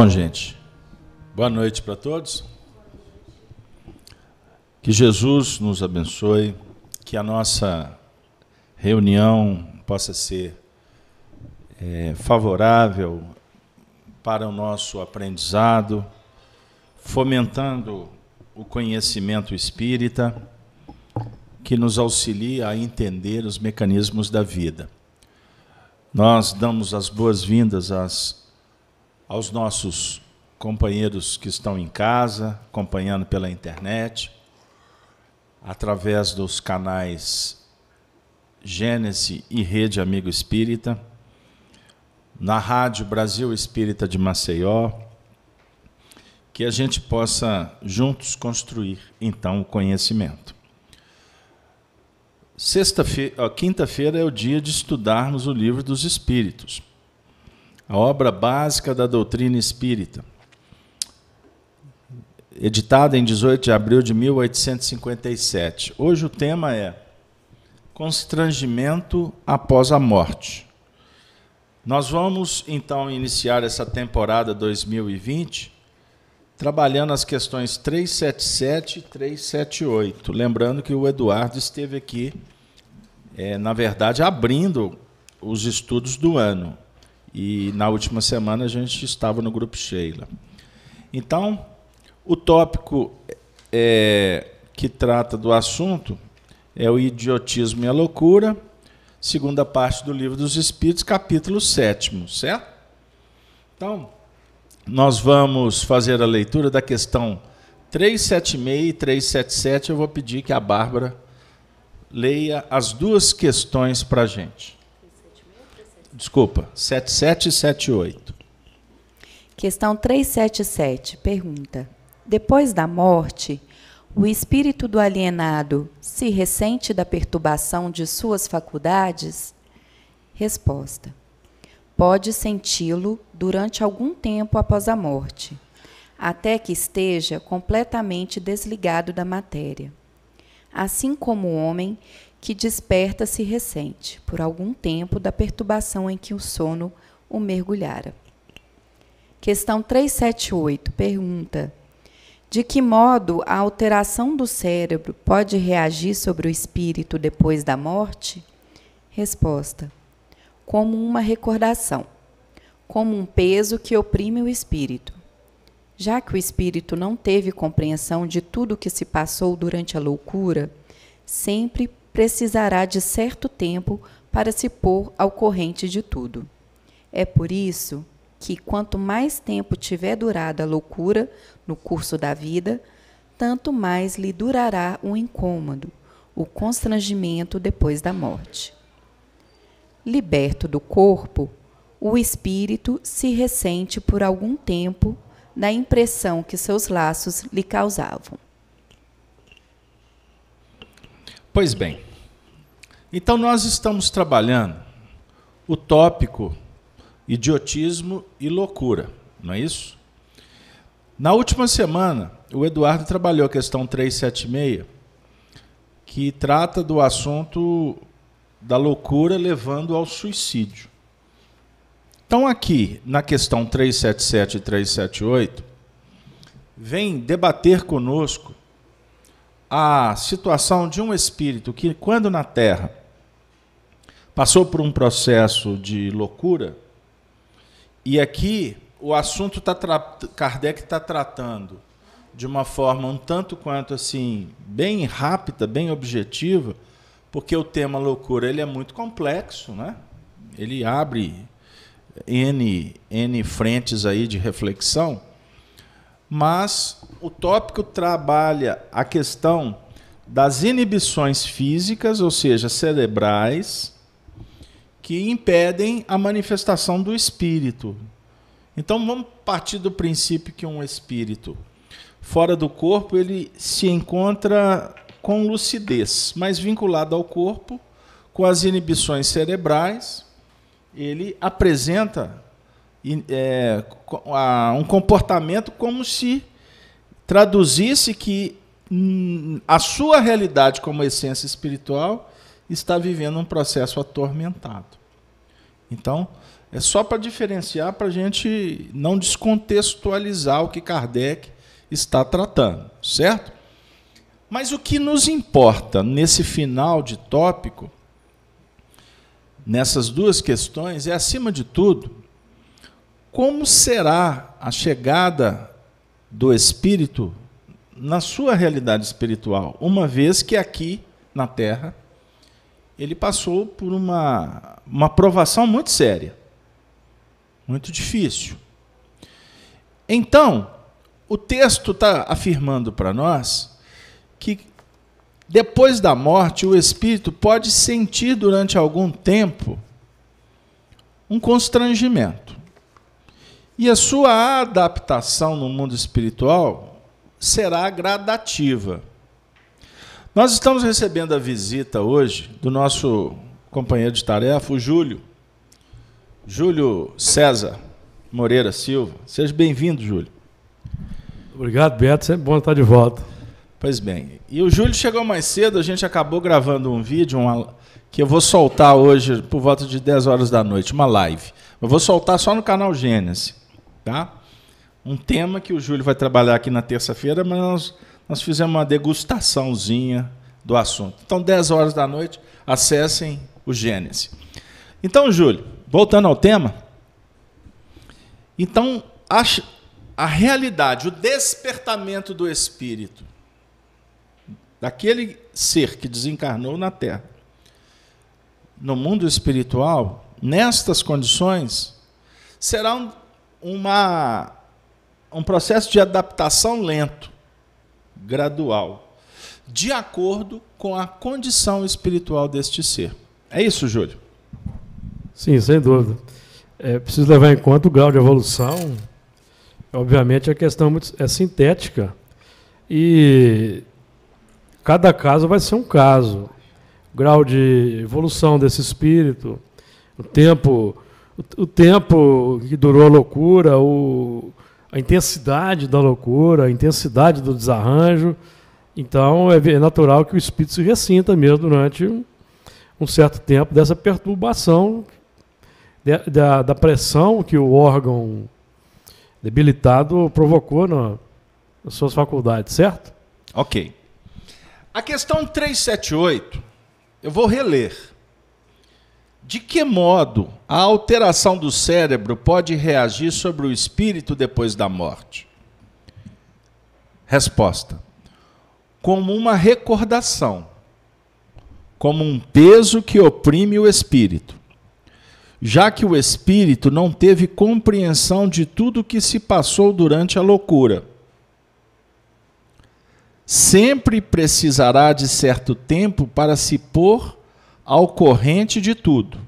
Bom, gente, boa noite para todos. Que Jesus nos abençoe, que a nossa reunião possa ser é, favorável para o nosso aprendizado, fomentando o conhecimento espírita, que nos auxilia a entender os mecanismos da vida. Nós damos as boas-vindas às aos nossos companheiros que estão em casa, acompanhando pela internet, através dos canais Gênese e Rede Amigo Espírita, na Rádio Brasil Espírita de Maceió, que a gente possa juntos construir então o conhecimento. Sexta-feira, quinta-feira é o dia de estudarmos o livro dos Espíritos a obra básica da doutrina espírita, editada em 18 de abril de 1857. Hoje o tema é Constrangimento após a morte. Nós vamos então iniciar essa temporada 2020 trabalhando as questões 377 e 378. Lembrando que o Eduardo esteve aqui, é, na verdade, abrindo os estudos do ano. E na última semana a gente estava no grupo Sheila. Então, o tópico é, que trata do assunto é o idiotismo e a loucura, segunda parte do livro dos Espíritos, capítulo 7, certo? Então, nós vamos fazer a leitura da questão 376 e 377. Eu vou pedir que a Bárbara leia as duas questões para a gente. Desculpa, 7778. Questão 377 pergunta: Depois da morte, o espírito do alienado se ressente da perturbação de suas faculdades? Resposta: Pode senti-lo durante algum tempo após a morte, até que esteja completamente desligado da matéria. Assim como o homem que desperta-se recente, por algum tempo, da perturbação em que o sono o mergulhara. Questão 378 pergunta: De que modo a alteração do cérebro pode reagir sobre o espírito depois da morte? Resposta: Como uma recordação, como um peso que oprime o espírito. Já que o espírito não teve compreensão de tudo o que se passou durante a loucura, sempre precisará de certo tempo para se pôr ao corrente de tudo. É por isso que, quanto mais tempo tiver durado a loucura no curso da vida, tanto mais lhe durará o incômodo, o constrangimento depois da morte. Liberto do corpo, o espírito se ressente por algum tempo da impressão que seus laços lhe causavam. Pois bem, então nós estamos trabalhando o tópico idiotismo e loucura, não é isso? Na última semana, o Eduardo trabalhou a questão 376, que trata do assunto da loucura levando ao suicídio. Então, aqui, na questão 377 e 378, vem debater conosco a situação de um espírito que, quando na Terra, passou por um processo de loucura, e aqui o assunto tá Kardec está tratando de uma forma um tanto quanto assim, bem rápida, bem objetiva, porque o tema loucura ele é muito complexo, né? ele abre N, N frentes aí de reflexão mas o tópico trabalha a questão das inibições físicas, ou seja, cerebrais, que impedem a manifestação do espírito. Então vamos partir do princípio que um espírito fora do corpo ele se encontra com lucidez, mas vinculado ao corpo, com as inibições cerebrais, ele apresenta é, um comportamento como se traduzisse que hum, a sua realidade como essência espiritual está vivendo um processo atormentado. Então, é só para diferenciar, para a gente não descontextualizar o que Kardec está tratando, certo? Mas o que nos importa nesse final de tópico, nessas duas questões, é, acima de tudo, como será a chegada do Espírito na sua realidade espiritual, uma vez que aqui na Terra ele passou por uma, uma provação muito séria, muito difícil. Então, o texto está afirmando para nós que depois da morte o espírito pode sentir durante algum tempo um constrangimento. E a sua adaptação no mundo espiritual será gradativa. Nós estamos recebendo a visita hoje do nosso companheiro de tarefa, o Júlio. Júlio César Moreira Silva. Seja bem-vindo, Júlio. Obrigado, Beto. Sempre bom estar de volta. Pois bem. E o Júlio chegou mais cedo, a gente acabou gravando um vídeo uma, que eu vou soltar hoje por volta de 10 horas da noite, uma live. Eu vou soltar só no canal Gênesis. Tá? Um tema que o Júlio vai trabalhar aqui na terça-feira, mas nós, nós fizemos uma degustaçãozinha do assunto. Então, 10 horas da noite, acessem o Gênesis. Então, Júlio, voltando ao tema. Então, a, a realidade, o despertamento do espírito, daquele ser que desencarnou na Terra, no mundo espiritual, nestas condições, será um uma, um processo de adaptação lento, gradual, de acordo com a condição espiritual deste ser. É isso, Júlio? Sim, sem dúvida. É preciso levar em conta o grau de evolução. Obviamente, a questão é sintética e cada caso vai ser um caso. O grau de evolução desse espírito, o tempo o, tempo que durou a loucura, o, a intensidade da loucura, a intensidade do desarranjo. Então é, é natural que o espírito se ressinta mesmo durante um, certo tempo dessa perturbação, de, da, da pressão que o órgão debilitado provocou na, nas suas faculdades, certo? Ok. A questão 378, eu vou reler. De que modo a alteração do cérebro pode reagir sobre o espírito depois da morte? Resposta: como uma recordação, como um peso que oprime o espírito, já que o espírito não teve compreensão de tudo o que se passou durante a loucura. Sempre precisará de certo tempo para se pôr ao corrente de tudo.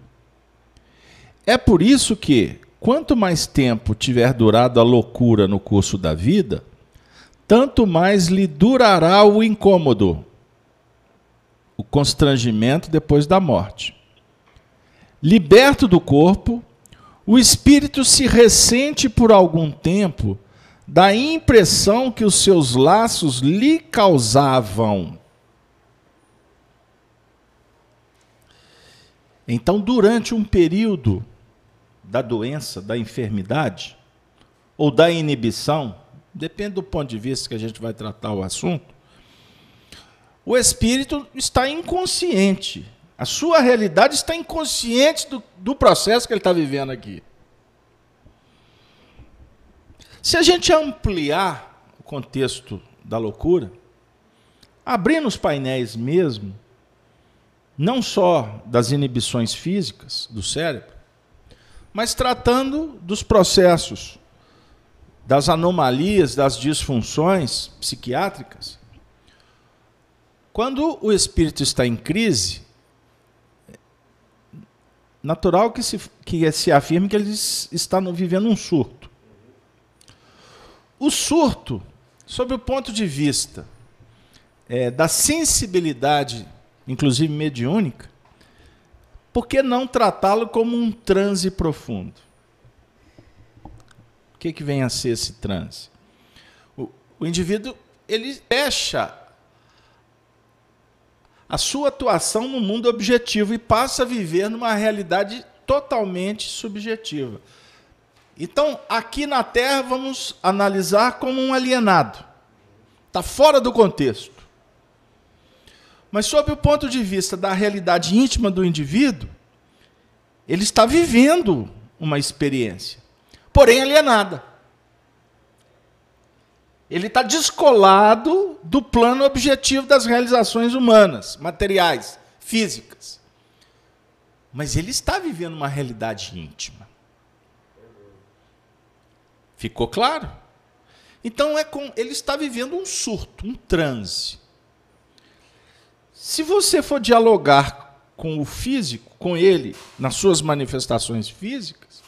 É por isso que, quanto mais tempo tiver durado a loucura no curso da vida, tanto mais lhe durará o incômodo, o constrangimento depois da morte. Liberto do corpo, o espírito se ressente por algum tempo da impressão que os seus laços lhe causavam Então, durante um período da doença, da enfermidade, ou da inibição, depende do ponto de vista que a gente vai tratar o assunto, o espírito está inconsciente. A sua realidade está inconsciente do, do processo que ele está vivendo aqui. Se a gente ampliar o contexto da loucura, abrindo os painéis mesmo, não só das inibições físicas do cérebro, mas tratando dos processos, das anomalias, das disfunções psiquiátricas. Quando o espírito está em crise, natural que se, que se afirme que ele está vivendo um surto. O surto, sob o ponto de vista é, da sensibilidade inclusive mediúnica, por que não tratá-lo como um transe profundo? O que, que vem a ser esse transe? O, o indivíduo ele fecha a sua atuação no mundo objetivo e passa a viver numa realidade totalmente subjetiva. Então, aqui na Terra, vamos analisar como um alienado. Está fora do contexto. Mas, sob o ponto de vista da realidade íntima do indivíduo, ele está vivendo uma experiência, porém alienada. Ele está descolado do plano objetivo das realizações humanas, materiais, físicas. Mas ele está vivendo uma realidade íntima. Ficou claro? Então é com, ele está vivendo um surto, um transe. Se você for dialogar com o físico, com ele, nas suas manifestações físicas,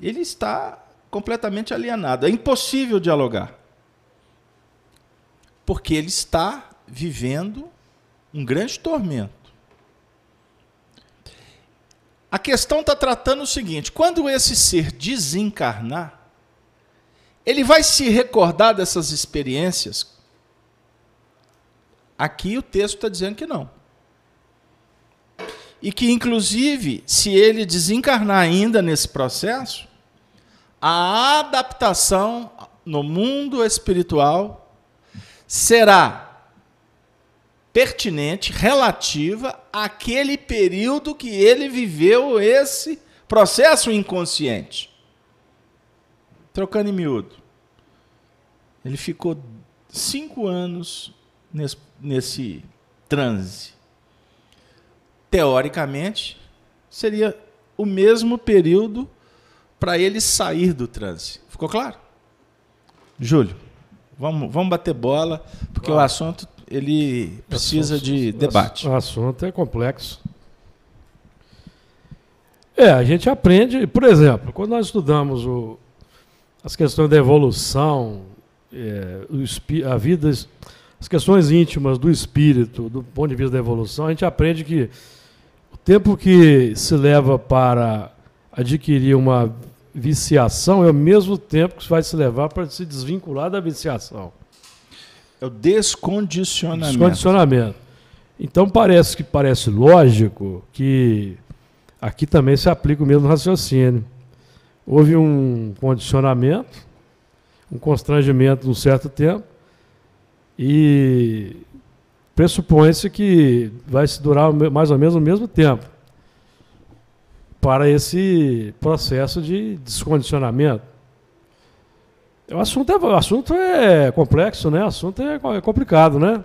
ele está completamente alienado. É impossível dialogar. Porque ele está vivendo um grande tormento. A questão está tratando o seguinte: quando esse ser desencarnar, ele vai se recordar dessas experiências? Aqui o texto está dizendo que não. E que, inclusive, se ele desencarnar ainda nesse processo, a adaptação no mundo espiritual será pertinente, relativa àquele período que ele viveu esse processo inconsciente. Trocando em miúdo. Ele ficou cinco anos nesse, nesse transe. Teoricamente, seria o mesmo período para ele sair do transe. Ficou claro? Júlio, vamos, vamos bater bola, porque o assunto ele precisa assunto, de debate. O assunto é complexo. É, a gente aprende, por exemplo, quando nós estudamos o, as questões da evolução, é, o, a vida, as questões íntimas do espírito, do ponto de vista da evolução, a gente aprende que o tempo que se leva para adquirir uma viciação é o mesmo tempo que vai se levar para se desvincular da viciação. É o descondicionamento. Descondicionamento. Então parece que parece lógico que aqui também se aplica o mesmo raciocínio. Houve um condicionamento, um constrangimento um certo tempo, e pressupõe-se que vai se durar mais ou menos o mesmo tempo para esse processo de descondicionamento. O assunto, é, o assunto é complexo, né? O assunto é, é complicado, né?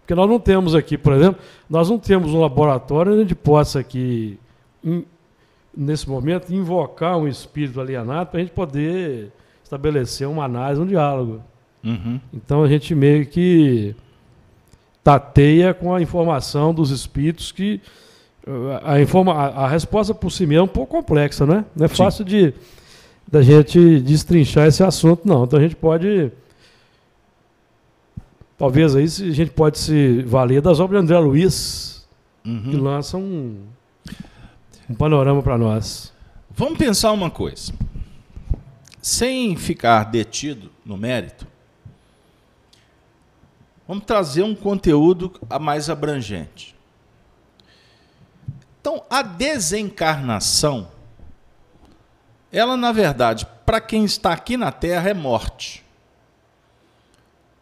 Porque nós não temos aqui, por exemplo, nós não temos um laboratório onde a gente possa aqui, in, nesse momento, invocar um espírito alienado para a gente poder estabelecer uma análise, um diálogo. Uhum. Então a gente meio que tateia com a informação dos espíritos que a, informa, a, a resposta por si mesma é um pouco complexa, né? Não é fácil de da gente destrinchar esse assunto, não. Então a gente pode. Talvez aí a gente pode se valer das obras de André Luiz, uhum. que lançam um, um panorama para nós. Vamos pensar uma coisa. Sem ficar detido no mérito, vamos trazer um conteúdo mais abrangente. Então, a desencarnação ela, na verdade, para quem está aqui na Terra, é morte.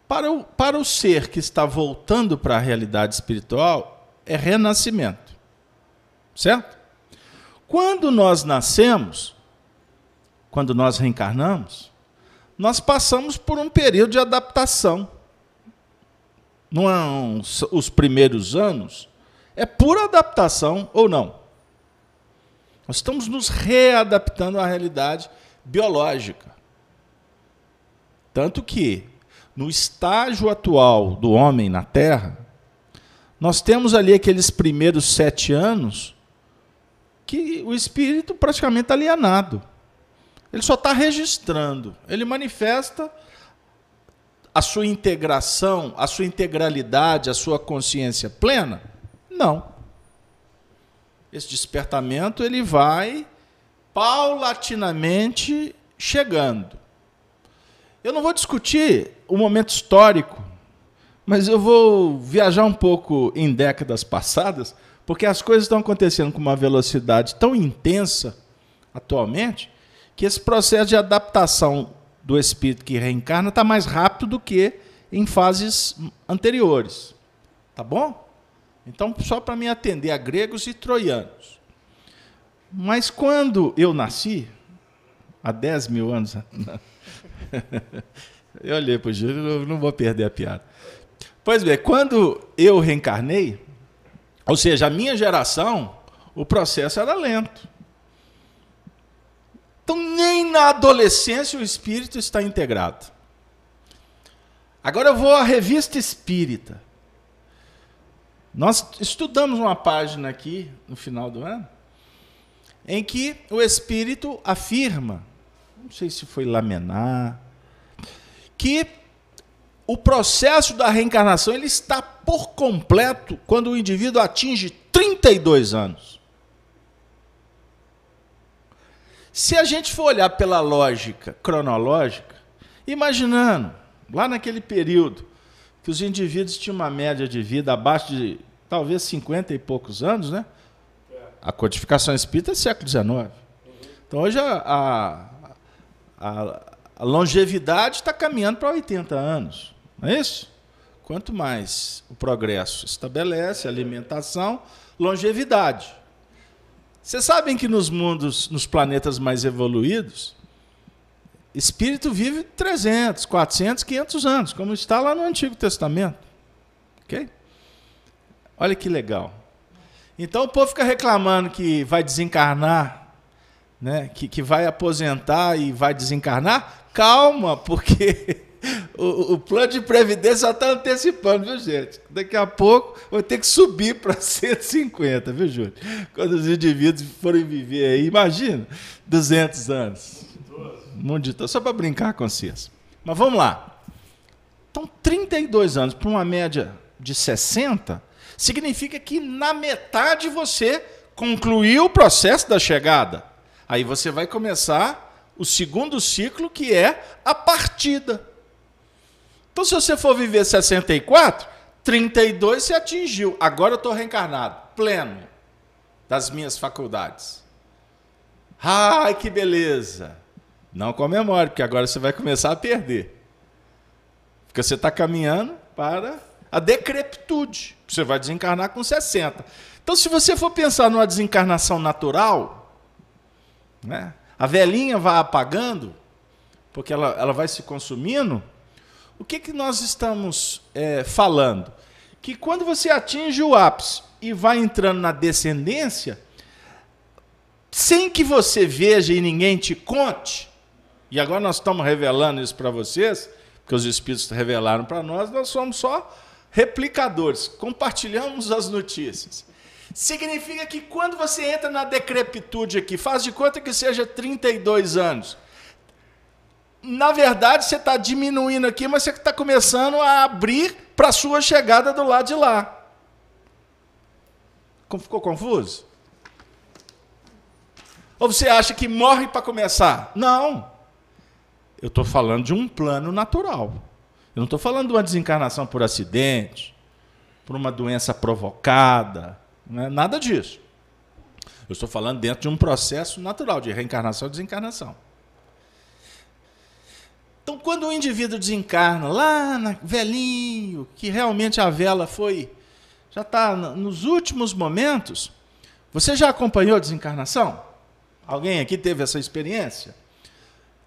Para o, para o ser que está voltando para a realidade espiritual, é renascimento. Certo? Quando nós nascemos, quando nós reencarnamos, nós passamos por um período de adaptação. Não, os primeiros anos é pura adaptação ou não? Nós estamos nos readaptando à realidade biológica. Tanto que, no estágio atual do homem na Terra, nós temos ali aqueles primeiros sete anos que o espírito praticamente está alienado. Ele só está registrando. Ele manifesta a sua integração, a sua integralidade, a sua consciência plena? Não. Esse despertamento ele vai paulatinamente chegando. Eu não vou discutir o momento histórico, mas eu vou viajar um pouco em décadas passadas Porque as coisas estão acontecendo com uma velocidade tão intensa atualmente que esse processo de adaptação do espírito que reencarna está mais rápido do que em fases anteriores. Tá bom? Então, só para me atender a gregos e troianos. Mas quando eu nasci, há 10 mil anos. eu olhei para o Júlio, não vou perder a piada. Pois bem, quando eu reencarnei, ou seja, a minha geração, o processo era lento. Então, nem na adolescência o espírito está integrado. Agora eu vou à revista espírita. Nós estudamos uma página aqui no final do ano em que o espírito afirma, não sei se foi lamenar, que o processo da reencarnação ele está por completo quando o indivíduo atinge 32 anos. Se a gente for olhar pela lógica cronológica, imaginando, lá naquele período, que os indivíduos tinham uma média de vida abaixo de talvez 50 e poucos anos, né? A codificação espírita é século XIX. Então hoje a, a, a longevidade está caminhando para 80 anos. Não é isso? Quanto mais o progresso estabelece, alimentação, longevidade. Vocês sabem que nos mundos, nos planetas mais evoluídos, espírito vive 300, 400, 500 anos, como está lá no Antigo Testamento. Ok? Olha que legal. Então o povo fica reclamando que vai desencarnar, né? que, que vai aposentar e vai desencarnar. Calma, porque o, o, plano de previdência já está antecipando, viu, gente? Daqui a pouco vai ter que subir para 150, viu, Júlio? Quando os indivíduos forem viver aí, imagina, 200 anos. Mundo só para brincar com vocês. Mas vamos lá. Então, 32 anos para uma média de 60, significa que na metade você concluiu o processo da chegada. Aí você vai começar o segundo ciclo, que é a partida. Então, se você for viver 64, 32 se atingiu. Agora eu estou reencarnado, pleno das minhas faculdades. Ai, que beleza! Não comemore, porque agora você vai começar a perder. Porque você está caminhando para a decrepitude. Você vai desencarnar com 60. Então, se você for pensar numa desencarnação natural, né, a velhinha vai apagando, porque ela, ela vai se consumindo, o que, que nós estamos é, falando? Que quando você atinge o ápice e vai entrando na descendência, sem que você veja e ninguém te conte, e agora nós estamos revelando isso para vocês, porque os Espíritos revelaram para nós, nós somos só replicadores, compartilhamos as notícias. Significa que quando você entra na decrepitude aqui, faz de conta que seja 32 anos, na verdade, você está diminuindo aqui, mas você está começando a abrir para a sua chegada do lado de lá. Ficou confuso? Ou você acha que morre para começar? Não. Eu estou falando de um plano natural. Eu não estou falando de uma desencarnação por acidente, por uma doença provocada, não é nada disso. Eu estou falando dentro de um processo natural de reencarnação e desencarnação. Então, quando o indivíduo desencarna lá na velhinho, que realmente a vela foi já está nos últimos momentos, você já acompanhou a desencarnação? Alguém aqui teve essa experiência?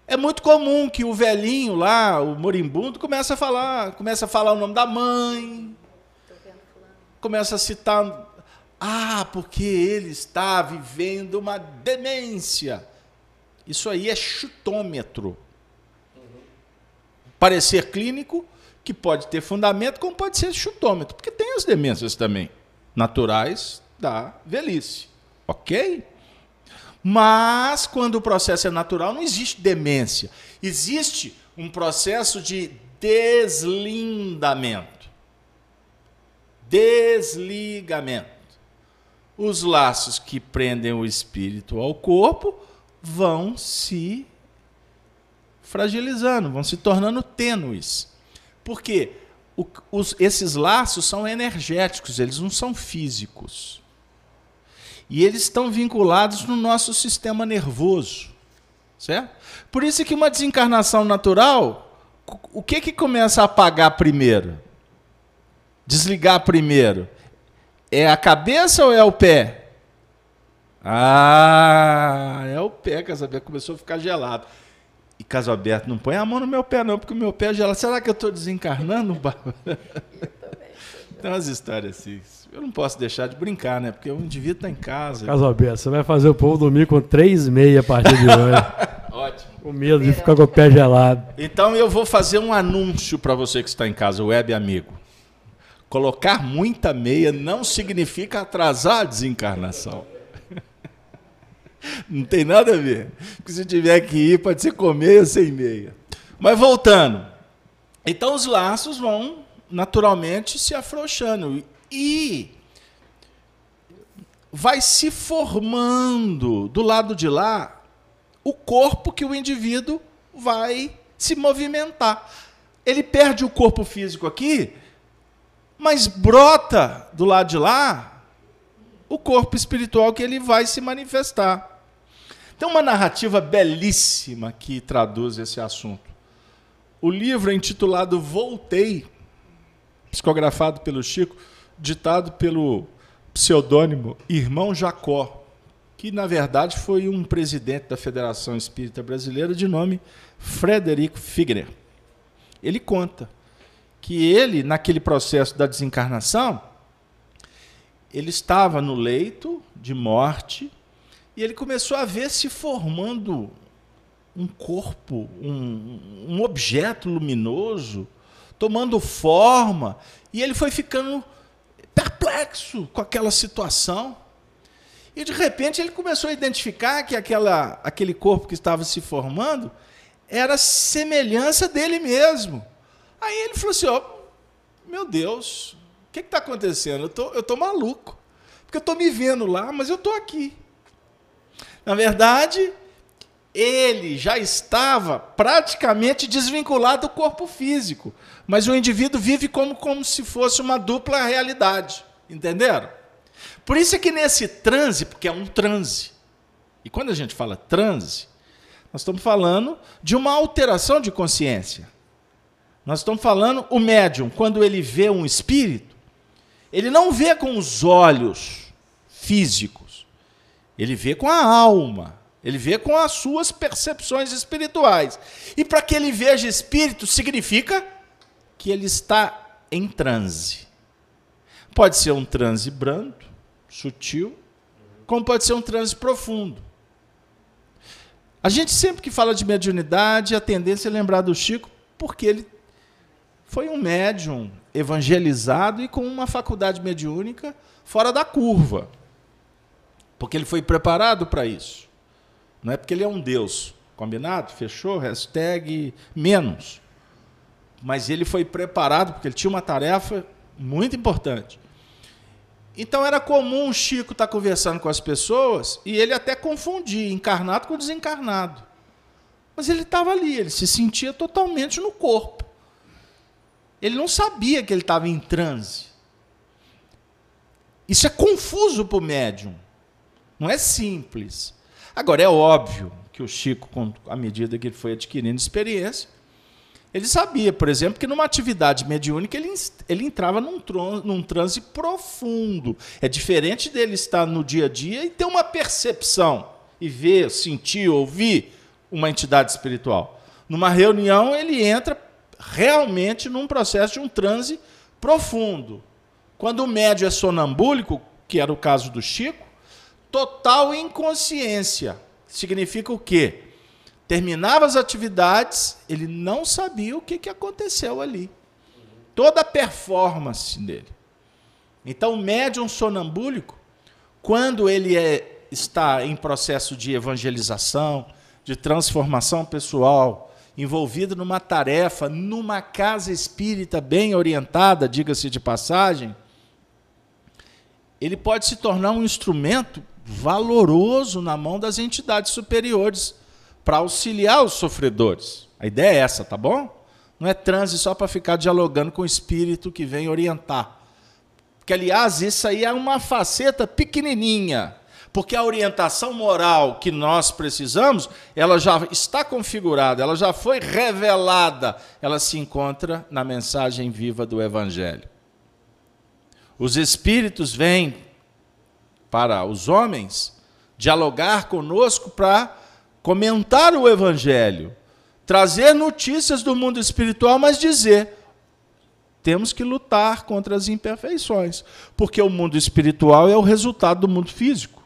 É muito comum que o velhinho lá, o moribundo, comece a falar, começa a falar o nome da mãe, começa a citar, ah, porque ele está vivendo uma demência. Isso aí é chutômetro parecer clínico, que pode ter fundamento, como pode ser chutômetro, porque tem as demências também naturais da velhice. Ok? Mas, quando o processo é natural, não existe demência. Existe um processo de deslindamento. Desligamento. Os laços que prendem o espírito ao corpo vão se fragilizando, vão se tornando tênues. Porque o, os, esses laços são energéticos, eles não são físicos. E eles estão vinculados no nosso sistema nervoso. Certo? Por isso que uma desencarnação natural, o que, que começa a apagar primeiro? Desligar primeiro? É a cabeça ou é o pé? Ah, é o pé, Casaberto. Começou a ficar gelado. E caso aberto, não põe a mão no meu pé, não, porque o meu pé é gelado. Será que eu estou desencarnando? Tem umas histórias assim. Eu não posso deixar de brincar, né? Porque o indivíduo está em casa. Caso aberto, você vai fazer o povo dormir com três meia a partir de hoje. Ótimo. Com medo de ficar com o pé gelado. Então eu vou fazer um anúncio para você que está em casa, web amigo. Colocar muita meia não significa atrasar a desencarnação. Não tem nada a ver. Porque se tiver que ir, pode ser com meia sem meia. Mas voltando. Então os laços vão naturalmente se afrouxando. E vai se formando do lado de lá o corpo que o indivíduo vai se movimentar. Ele perde o corpo físico aqui, mas brota do lado de lá o corpo espiritual que ele vai se manifestar. Tem uma narrativa belíssima que traduz esse assunto. O livro é intitulado Voltei, psicografado pelo Chico, ditado pelo pseudônimo Irmão Jacó, que na verdade foi um presidente da Federação Espírita Brasileira de nome Frederico Figner. Ele conta que ele, naquele processo da desencarnação, ele estava no leito de morte e ele começou a ver se formando um corpo, um, um objeto luminoso, tomando forma, e ele foi ficando perplexo com aquela situação. E de repente ele começou a identificar que aquela, aquele corpo que estava se formando era semelhança dele mesmo. Aí ele falou assim: ó, meu Deus, o que está acontecendo? Eu tô, estou tô maluco. Porque eu estou me vendo lá, mas eu estou aqui. Na verdade, ele já estava praticamente desvinculado do corpo físico, mas o indivíduo vive como, como se fosse uma dupla realidade. Entenderam? Por isso é que nesse transe, porque é um transe, e quando a gente fala transe, nós estamos falando de uma alteração de consciência. Nós estamos falando, o médium, quando ele vê um espírito, ele não vê com os olhos físicos, ele vê com a alma. Ele vê com as suas percepções espirituais. E para que ele veja espírito, significa que ele está em transe. Pode ser um transe brando, sutil, como pode ser um transe profundo. A gente sempre que fala de mediunidade, a tendência é lembrar do Chico, porque ele foi um médium evangelizado e com uma faculdade mediúnica fora da curva. Porque ele foi preparado para isso. Não é porque ele é um Deus. Combinado? Fechou? Hashtag menos. Mas ele foi preparado porque ele tinha uma tarefa muito importante. Então era comum o Chico estar tá conversando com as pessoas e ele até confundir encarnado com desencarnado. Mas ele estava ali, ele se sentia totalmente no corpo. Ele não sabia que ele estava em transe. Isso é confuso para o médium. Não é simples. Agora, é óbvio que o Chico, à medida que ele foi adquirindo experiência, ele sabia, por exemplo, que numa atividade mediúnica ele, ele entrava num, num transe profundo. É diferente dele estar no dia a dia e ter uma percepção e ver, sentir, ouvir uma entidade espiritual. Numa reunião, ele entra realmente num processo de um transe profundo. Quando o médio é sonambúlico, que era o caso do Chico, total inconsciência. Significa o quê? Terminava as atividades, ele não sabia o que, que aconteceu ali. Toda a performance dele. Então, o médium sonambúlico, quando ele é, está em processo de evangelização, de transformação pessoal, envolvido numa tarefa, numa casa espírita bem orientada, diga-se de passagem, ele pode se tornar um instrumento valoroso na mão das entidades superiores para auxiliar os sofredores. A ideia é essa, tá bom? Não é transe só para ficar dialogando com o espírito que vem orientar. Porque, aliás, isso aí é uma faceta pequenininha. Porque a orientação moral que nós precisamos, ela já está configurada, ela já foi revelada, ela se encontra na mensagem viva do Evangelho. Os Espíritos vêm para os homens dialogar conosco para comentar o Evangelho, trazer notícias do mundo espiritual, mas dizer: temos que lutar contra as imperfeições, porque o mundo espiritual é o resultado do mundo físico.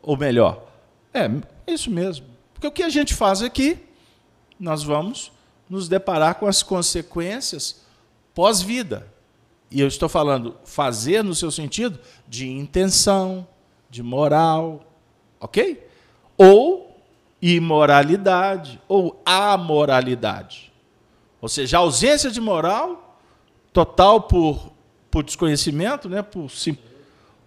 Ou melhor, é isso mesmo. Porque o que a gente faz aqui, nós vamos nos deparar com as consequências pós-vida. E eu estou falando fazer no seu sentido de intenção, de moral, ok? Ou imoralidade, ou amoralidade. Ou seja, ausência de moral total por, por desconhecimento, né, por sim,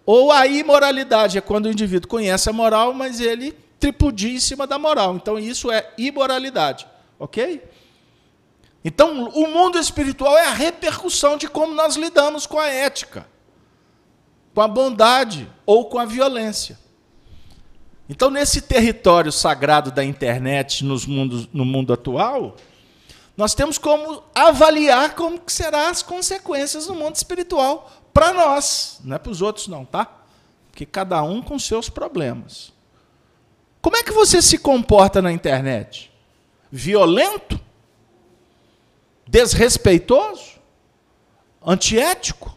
ou a imoralidade é quando o indivíduo conhece a moral, mas ele tripudia em cima da moral. Então isso é imoralidade, ok? Então o mundo espiritual é a repercussão de como nós lidamos com a ética, com a bondade ou com a violência. Então nesse território sagrado da internet nos mundos, no mundo atual, nós temos como avaliar como serão as consequências no mundo espiritual para nós, não é para os outros não, tá? Porque cada um com seus problemas. Como é que você se comporta na internet? Violento? Desrespeitoso? Antiético?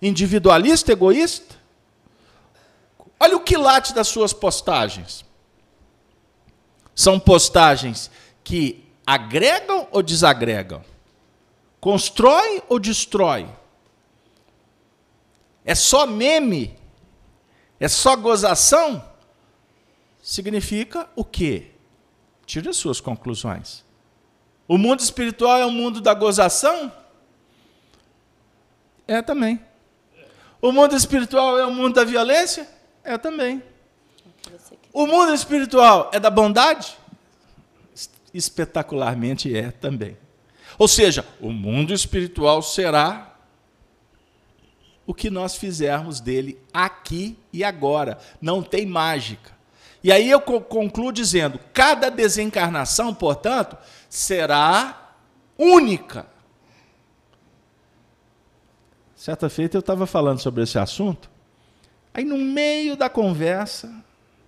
Individualista, egoísta? Olha o quilate das suas postagens. São postagens que agregam ou desagregam? Constrói ou destrói? é só meme, é só gozação, significa o quê? Tire as suas conclusões. O mundo espiritual é o mundo da gozação? É também. O mundo espiritual é o mundo da violência? É também. O mundo espiritual é da bondade? Espetacularmente é também. Ou seja, o mundo espiritual será o que nós fizermos dele aqui e agora. Não tem mágica. E aí eu concluo dizendo: cada desencarnação, portanto, será única. Certa feita eu estava falando sobre esse assunto, aí no meio da conversa,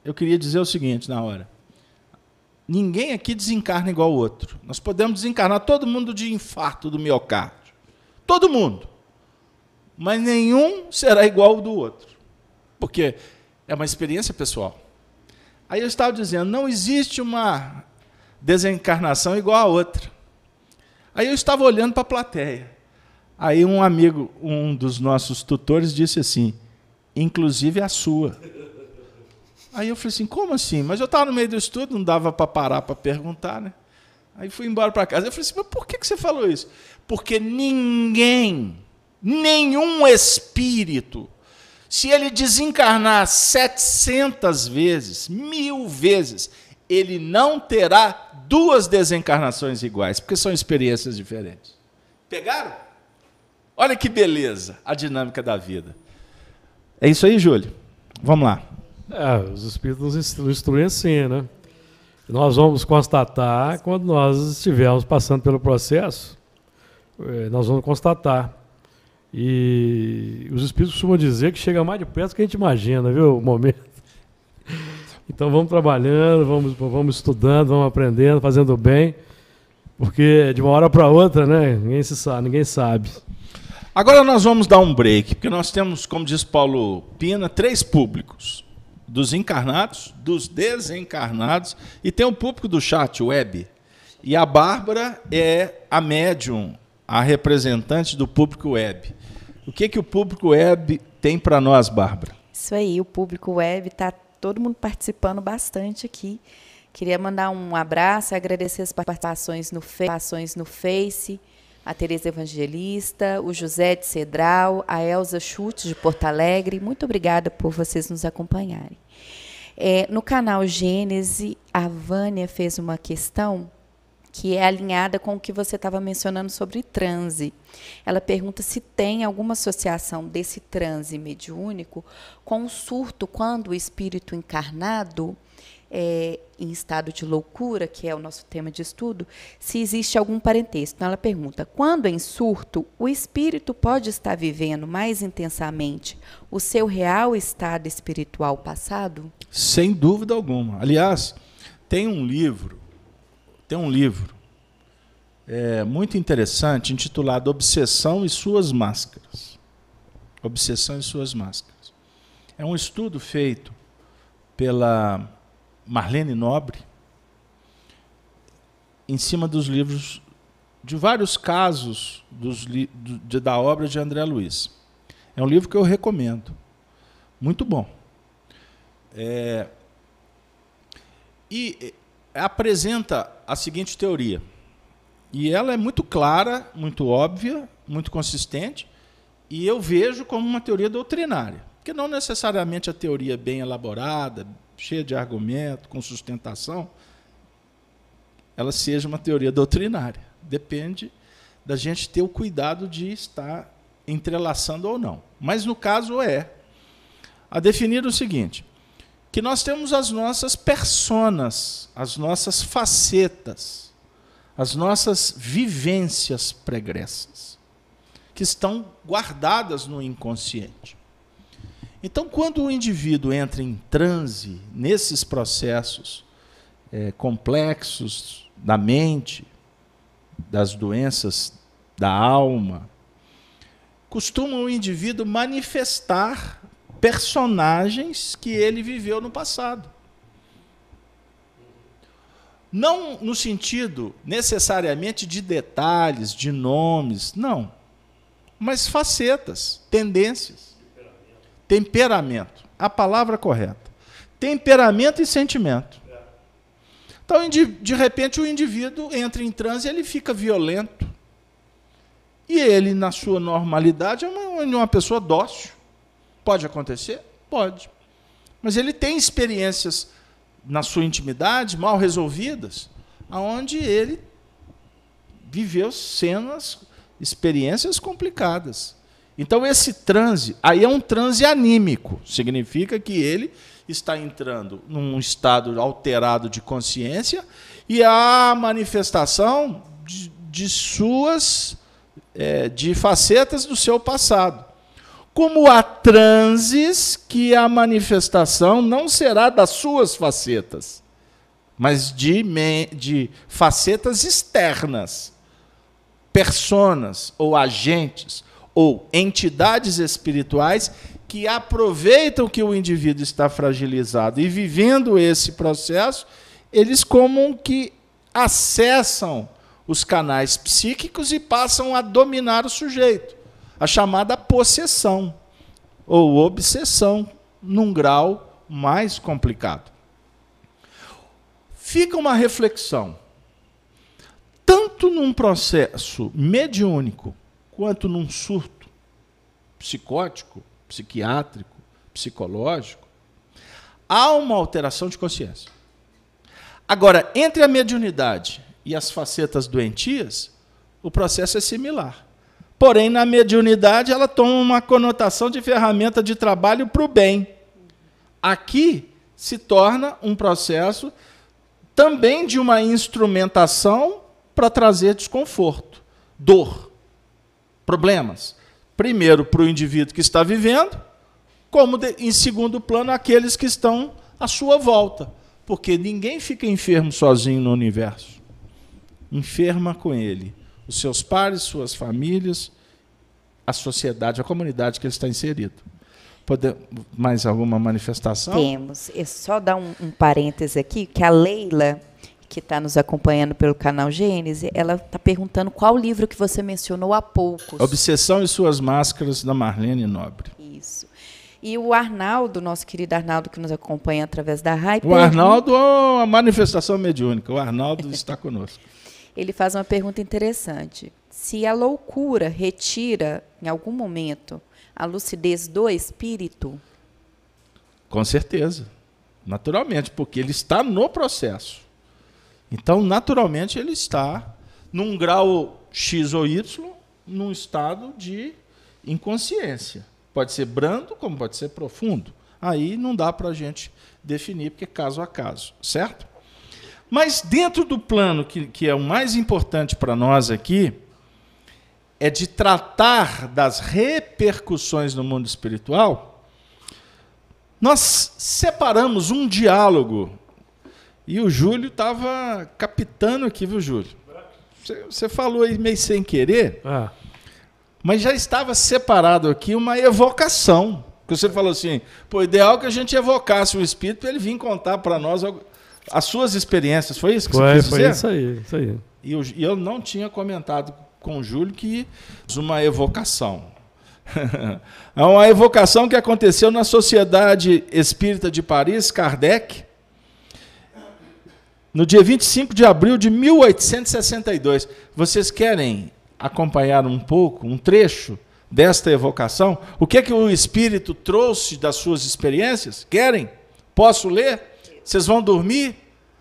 eu queria dizer o seguinte na hora. Ninguém aqui desencarna igual o outro. Nós podemos desencarnar todo mundo de infarto do miocárdio. Todo mundo mas nenhum será igual ao do outro, porque é uma experiência pessoal. Aí eu estava dizendo, não existe uma desencarnação igual a outra. Aí eu estava olhando para a plateia. Aí um amigo, um dos nossos tutores, disse assim: inclusive a sua. Aí eu falei assim: como assim? Mas eu estava no meio do estudo, não dava para parar para perguntar, né? Aí fui embora para casa. Eu falei assim: mas por que, que você falou isso? Porque ninguém nenhum espírito, se ele desencarnar 700 vezes, mil vezes, ele não terá duas desencarnações iguais, porque são experiências diferentes. Pegaram? Olha que beleza a dinâmica da vida. É isso aí, Júlio. Vamos lá. É, os espíritos nos instruem assim, né? Nós vamos constatar quando nós estivermos passando pelo processo, eh, nós vamos constatar e os espíritos costumam dizer que chega mais de perto do que a gente imagina, viu? O momento. Então vamos trabalhando, vamos, vamos estudando, vamos aprendendo, fazendo bem, porque de uma hora para outra, né? Ninguém se sabe, ninguém sabe. Agora nós vamos dar um break, porque nós temos, como diz Paulo Pina, três públicos: dos encarnados, dos desencarnados e tem o um público do chat web. E a Bárbara é a médium, a representante do público web. O que, que o público web tem para nós, Bárbara? Isso aí, o público web está todo mundo participando bastante aqui. Queria mandar um abraço agradecer as participações no, no Face, a Tereza Evangelista, o José de Cedral, a Elza Chutes de Porto Alegre. Muito obrigada por vocês nos acompanharem. É, no canal Gênese, a Vânia fez uma questão que é alinhada com o que você estava mencionando sobre transe. Ela pergunta se tem alguma associação desse transe mediúnico com o surto quando o espírito encarnado é, em estado de loucura, que é o nosso tema de estudo, se existe algum parentesco. Então, ela pergunta: quando em surto, o espírito pode estar vivendo mais intensamente o seu real estado espiritual passado? Sem dúvida alguma. Aliás, tem um livro tem um livro é, muito interessante intitulado Obsessão e Suas Máscaras. Obsessão e Suas Máscaras. É um estudo feito pela Marlene Nobre em cima dos livros de vários casos dos, do, da obra de André Luiz. É um livro que eu recomendo. Muito bom. É, e apresenta a seguinte teoria. E ela é muito clara, muito óbvia, muito consistente, e eu vejo como uma teoria doutrinária. Porque não necessariamente a teoria bem elaborada, cheia de argumento, com sustentação, ela seja uma teoria doutrinária. Depende da gente ter o cuidado de estar entrelaçando ou não. Mas no caso é a definir o seguinte: que nós temos as nossas personas, as nossas facetas, as nossas vivências pregressas, que estão guardadas no inconsciente. Então, quando o indivíduo entra em transe nesses processos é, complexos da mente, das doenças da alma, costuma o indivíduo manifestar personagens que ele viveu no passado. Não no sentido necessariamente de detalhes, de nomes, não. Mas facetas, tendências. Temperamento. Temperamento. A palavra correta. Temperamento e sentimento. Então, de repente, o indivíduo entra em transe e ele fica violento. E ele, na sua normalidade, é uma, uma pessoa dócil. Pode acontecer? Pode. Mas ele tem experiências na sua intimidade mal resolvidas, aonde ele viveu cenas, experiências complicadas. Então esse transe, aí é um transe anímico, significa que ele está entrando num estado alterado de consciência e a manifestação de, de suas é, de facetas do seu passado como há transes que a manifestação não será das suas facetas, mas de, de facetas externas, personas ou agentes ou entidades espirituais que aproveitam que o indivíduo está fragilizado. E vivendo esse processo, eles como que acessam os canais psíquicos e passam a dominar o sujeito a chamada possessão ou obsessão, num grau mais complicado. Fica uma reflexão. Tanto num processo mediúnico quanto num surto psicótico, psiquiátrico, psicológico, há uma alteração de consciência. Agora, entre a mediunidade e as facetas doentias, o processo é similar. Porém, na mediunidade, ela toma uma conotação de ferramenta de trabalho para o bem. Aqui se torna um processo também de uma instrumentação para trazer desconforto, dor, problemas. Primeiro, para o indivíduo que está vivendo, como de, em segundo plano, aqueles que estão à sua volta. Porque ninguém fica enfermo sozinho no universo. Enferma com ele os seus pares, suas famílias, a sociedade, a comunidade que ele está inserido. Pode, mais alguma manifestação? Temos. É só dar um, um parêntese aqui, que a Leila, que está nos acompanhando pelo canal Gênese, ela está perguntando qual livro que você mencionou há pouco. Obsessão e Suas Máscaras, da Marlene Nobre. Isso. E o Arnaldo, nosso querido Arnaldo, que nos acompanha através da RAI. O Arnaldo é uma manifestação mediúnica. O Arnaldo está conosco ele faz uma pergunta interessante. Se a loucura retira, em algum momento, a lucidez do espírito? Com certeza. Naturalmente, porque ele está no processo. Então, naturalmente, ele está num grau X ou Y, num estado de inconsciência. Pode ser brando, como pode ser profundo. Aí não dá para a gente definir, porque é caso a caso, certo? Mas dentro do plano que, que é o mais importante para nós aqui, é de tratar das repercussões no mundo espiritual, nós separamos um diálogo. E o Júlio estava captando aqui, viu, Júlio? Você falou aí meio sem querer, ah. mas já estava separado aqui uma evocação. Que você falou assim, pô, ideal que a gente evocasse o Espírito para ele vir contar para nós as suas experiências. Foi isso que foi, você quis foi dizer? isso aí, isso aí. E eu, e eu não tinha comentado com o Júlio que uma evocação. é uma evocação que aconteceu na Sociedade Espírita de Paris, Kardec, no dia 25 de abril de 1862. Vocês querem acompanhar um pouco, um trecho desta evocação? O que é que o Espírito trouxe das suas experiências? Querem? Posso ler? Vocês vão dormir?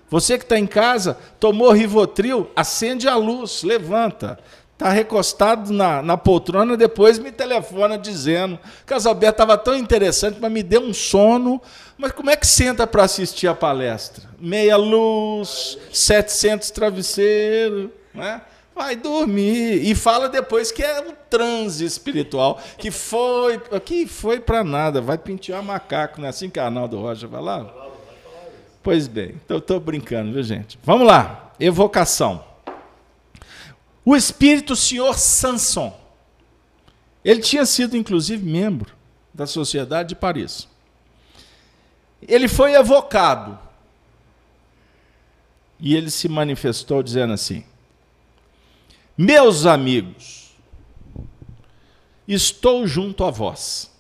Você que está em casa, tomou Rivotril, acende a luz, levanta. Está recostado na, na poltrona, depois me telefona dizendo que a Alberto estava tão interessante, mas me deu um sono. Mas como é que senta para assistir a palestra? Meia luz, 700 travesseiros, né? vai dormir. E fala depois que é um transe espiritual, que foi, que foi para nada, vai pentear macaco, não é assim que Arnaldo Rocha falava? Pois bem, então estou brincando, viu gente? Vamos lá, evocação. O espírito senhor Sanson. Ele tinha sido, inclusive, membro da Sociedade de Paris. Ele foi evocado. E ele se manifestou dizendo assim: Meus amigos, estou junto a vós.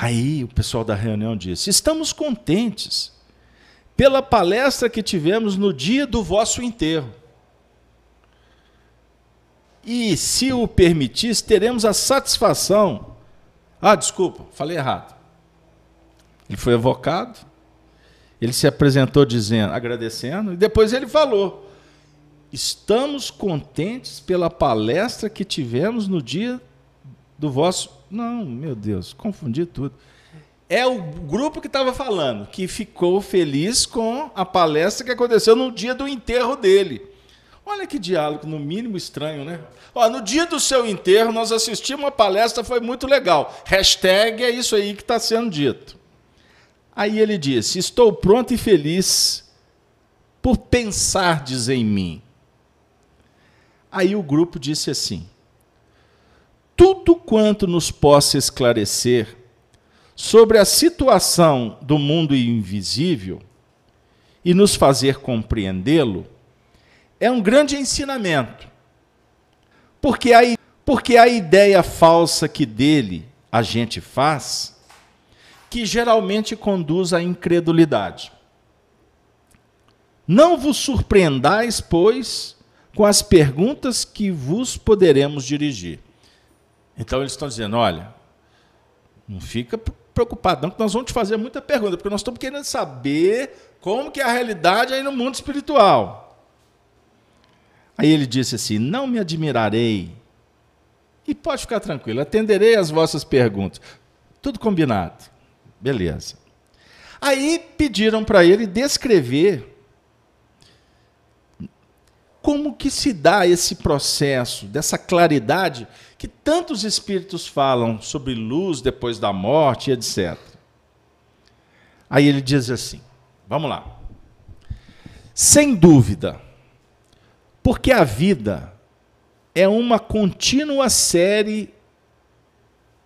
Aí o pessoal da reunião disse: Estamos contentes pela palestra que tivemos no dia do vosso enterro. E, se o permitis, teremos a satisfação. Ah, desculpa, falei errado. Ele foi evocado, ele se apresentou dizendo, agradecendo, e depois ele falou: Estamos contentes pela palestra que tivemos no dia do vosso. Não, meu Deus, confundi tudo é o grupo que estava falando, que ficou feliz com a palestra que aconteceu no dia do enterro dele. Olha que diálogo, no mínimo estranho, né? Ó, no dia do seu enterro, nós assistimos uma palestra, foi muito legal. Hashtag é isso aí que está sendo dito. Aí ele disse: Estou pronto e feliz por pensardes em mim. Aí o grupo disse assim: Tudo quanto nos possa esclarecer sobre a situação do mundo invisível e nos fazer compreendê-lo, é um grande ensinamento. Porque a, porque a ideia falsa que dele a gente faz, que geralmente conduz à incredulidade. Não vos surpreendais, pois, com as perguntas que vos poderemos dirigir. Então eles estão dizendo: olha, não fica preocupado, não, que nós vamos te fazer muita pergunta, porque nós estamos querendo saber como que é a realidade aí no mundo espiritual. Aí ele disse assim: Não me admirarei. E pode ficar tranquilo, atenderei as vossas perguntas. Tudo combinado. Beleza. Aí pediram para ele descrever como que se dá esse processo dessa claridade que tantos espíritos falam sobre luz depois da morte, etc. Aí ele diz assim: vamos lá. Sem dúvida, porque a vida é uma contínua série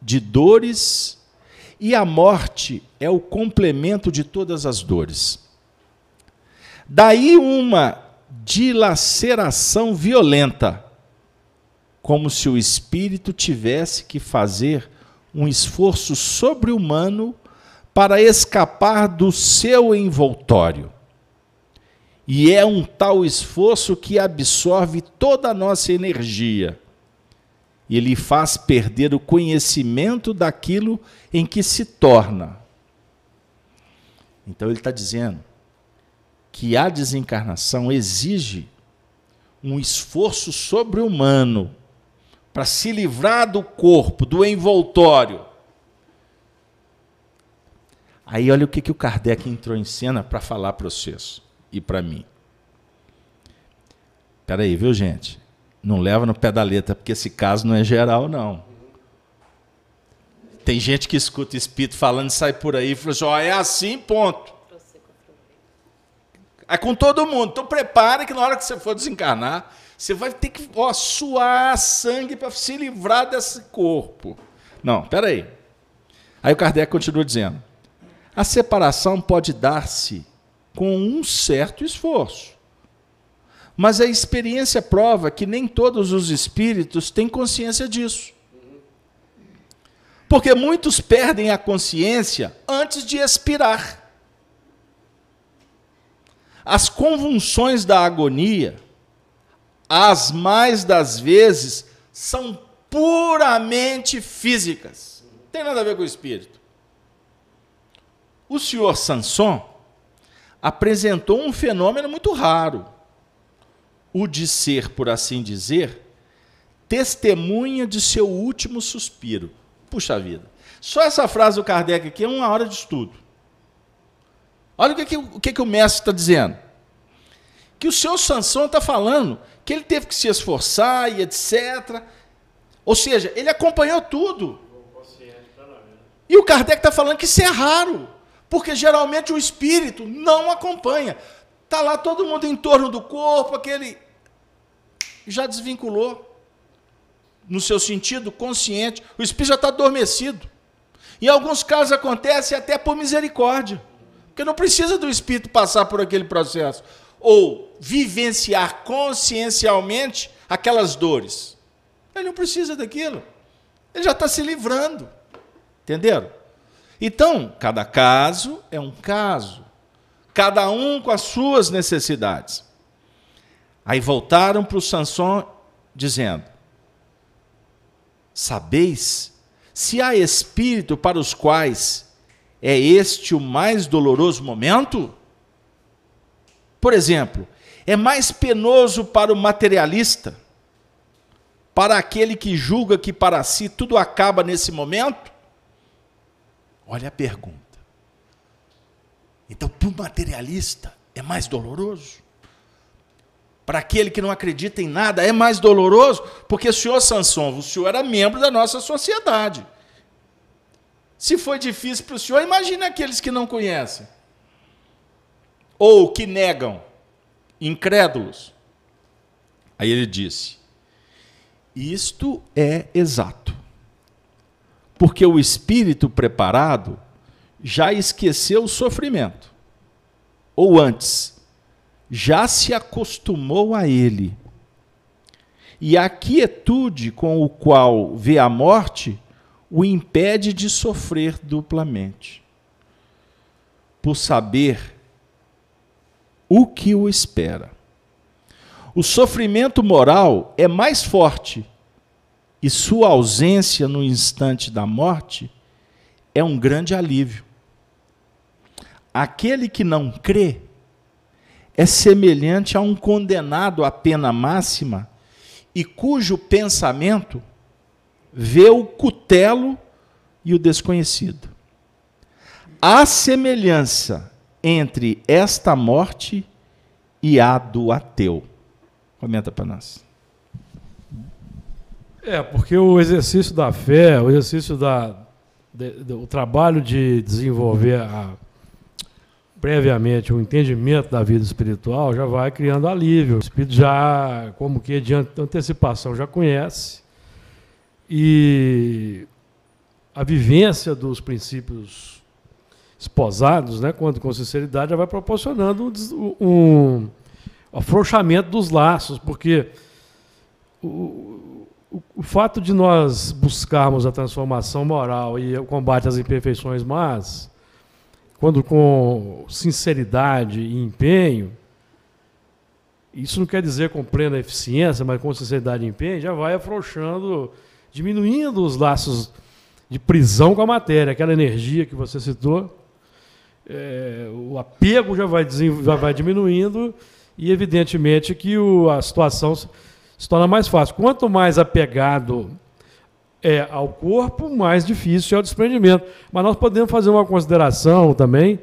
de dores e a morte é o complemento de todas as dores. Daí uma dilaceração violenta como se o espírito tivesse que fazer um esforço sobre-humano para escapar do seu envoltório. E é um tal esforço que absorve toda a nossa energia e lhe faz perder o conhecimento daquilo em que se torna. Então ele está dizendo que a desencarnação exige um esforço sobre-humano para se livrar do corpo, do envoltório. Aí olha o que, que o Kardec entrou em cena para falar para vocês e para mim. Espera aí, viu, gente? Não leva no pé da letra, porque esse caso não é geral, não. Tem gente que escuta espírito falando e sai por aí e fala assim, ó, é assim, ponto. É com todo mundo. Então prepare que na hora que você for desencarnar, você vai ter que ó, suar sangue para se livrar desse corpo. Não, peraí. Aí o Kardec continua dizendo: a separação pode dar-se com um certo esforço. Mas a experiência prova que nem todos os espíritos têm consciência disso. Porque muitos perdem a consciência antes de expirar. As convulsões da agonia, as mais das vezes, são puramente físicas. Não tem nada a ver com o espírito. O senhor Sanson apresentou um fenômeno muito raro. O de ser, por assim dizer, testemunha de seu último suspiro. Puxa vida. Só essa frase do Kardec aqui é uma hora de estudo. Olha o que, que, o, que, que o mestre está dizendo. Que o seu Sansão está falando que ele teve que se esforçar e etc. Ou seja, ele acompanhou tudo. E o Kardec está falando que isso é raro. Porque geralmente o espírito não acompanha. Está lá todo mundo em torno do corpo, aquele. Já desvinculou. No seu sentido consciente. O espírito já está adormecido. Em alguns casos acontece até por misericórdia. Porque não precisa do espírito passar por aquele processo. Ou vivenciar consciencialmente aquelas dores. Ele não precisa daquilo. Ele já está se livrando. Entenderam? Então, cada caso é um caso. Cada um com as suas necessidades. Aí voltaram para o Sansão dizendo: Sabeis se há espírito para os quais é este o mais doloroso momento? Por exemplo, é mais penoso para o materialista, para aquele que julga que para si tudo acaba nesse momento? Olha a pergunta. Então, para o materialista, é mais doloroso? Para aquele que não acredita em nada, é mais doloroso? Porque o senhor Sanson, o senhor era membro da nossa sociedade. Se foi difícil para o senhor, imagine aqueles que não conhecem. Ou que negam, incrédulos. Aí ele disse: Isto é exato. Porque o espírito preparado já esqueceu o sofrimento. Ou antes, já se acostumou a ele. E a quietude com o qual vê a morte o impede de sofrer duplamente, por saber o que o espera. O sofrimento moral é mais forte e sua ausência no instante da morte é um grande alívio. Aquele que não crê é semelhante a um condenado à pena máxima e cujo pensamento vê o cutelo e o desconhecido. Há semelhança entre esta morte e a do ateu. Comenta para nós. É, porque o exercício da fé, o exercício da, de, de, o trabalho de desenvolver a, previamente o entendimento da vida espiritual já vai criando alívio. O espírito já, como que de antecipação, já conhece e a vivência dos princípios esposados, né, quando com sinceridade, já vai proporcionando um, um afrouxamento dos laços, porque o, o, o, fato de nós buscarmos a transformação moral e o combate às imperfeições más, quando com sinceridade e empenho, isso não quer dizer com plena eficiência, mas com sinceridade e empenho, já vai afrouxando diminuindo os laços de prisão com a matéria, aquela energia que você citou, é, o apego já vai, já vai diminuindo e, evidentemente, que o, a situação se, torna mais fácil. Quanto mais apegado é ao corpo, mais difícil é o desprendimento. Mas nós podemos fazer uma consideração também,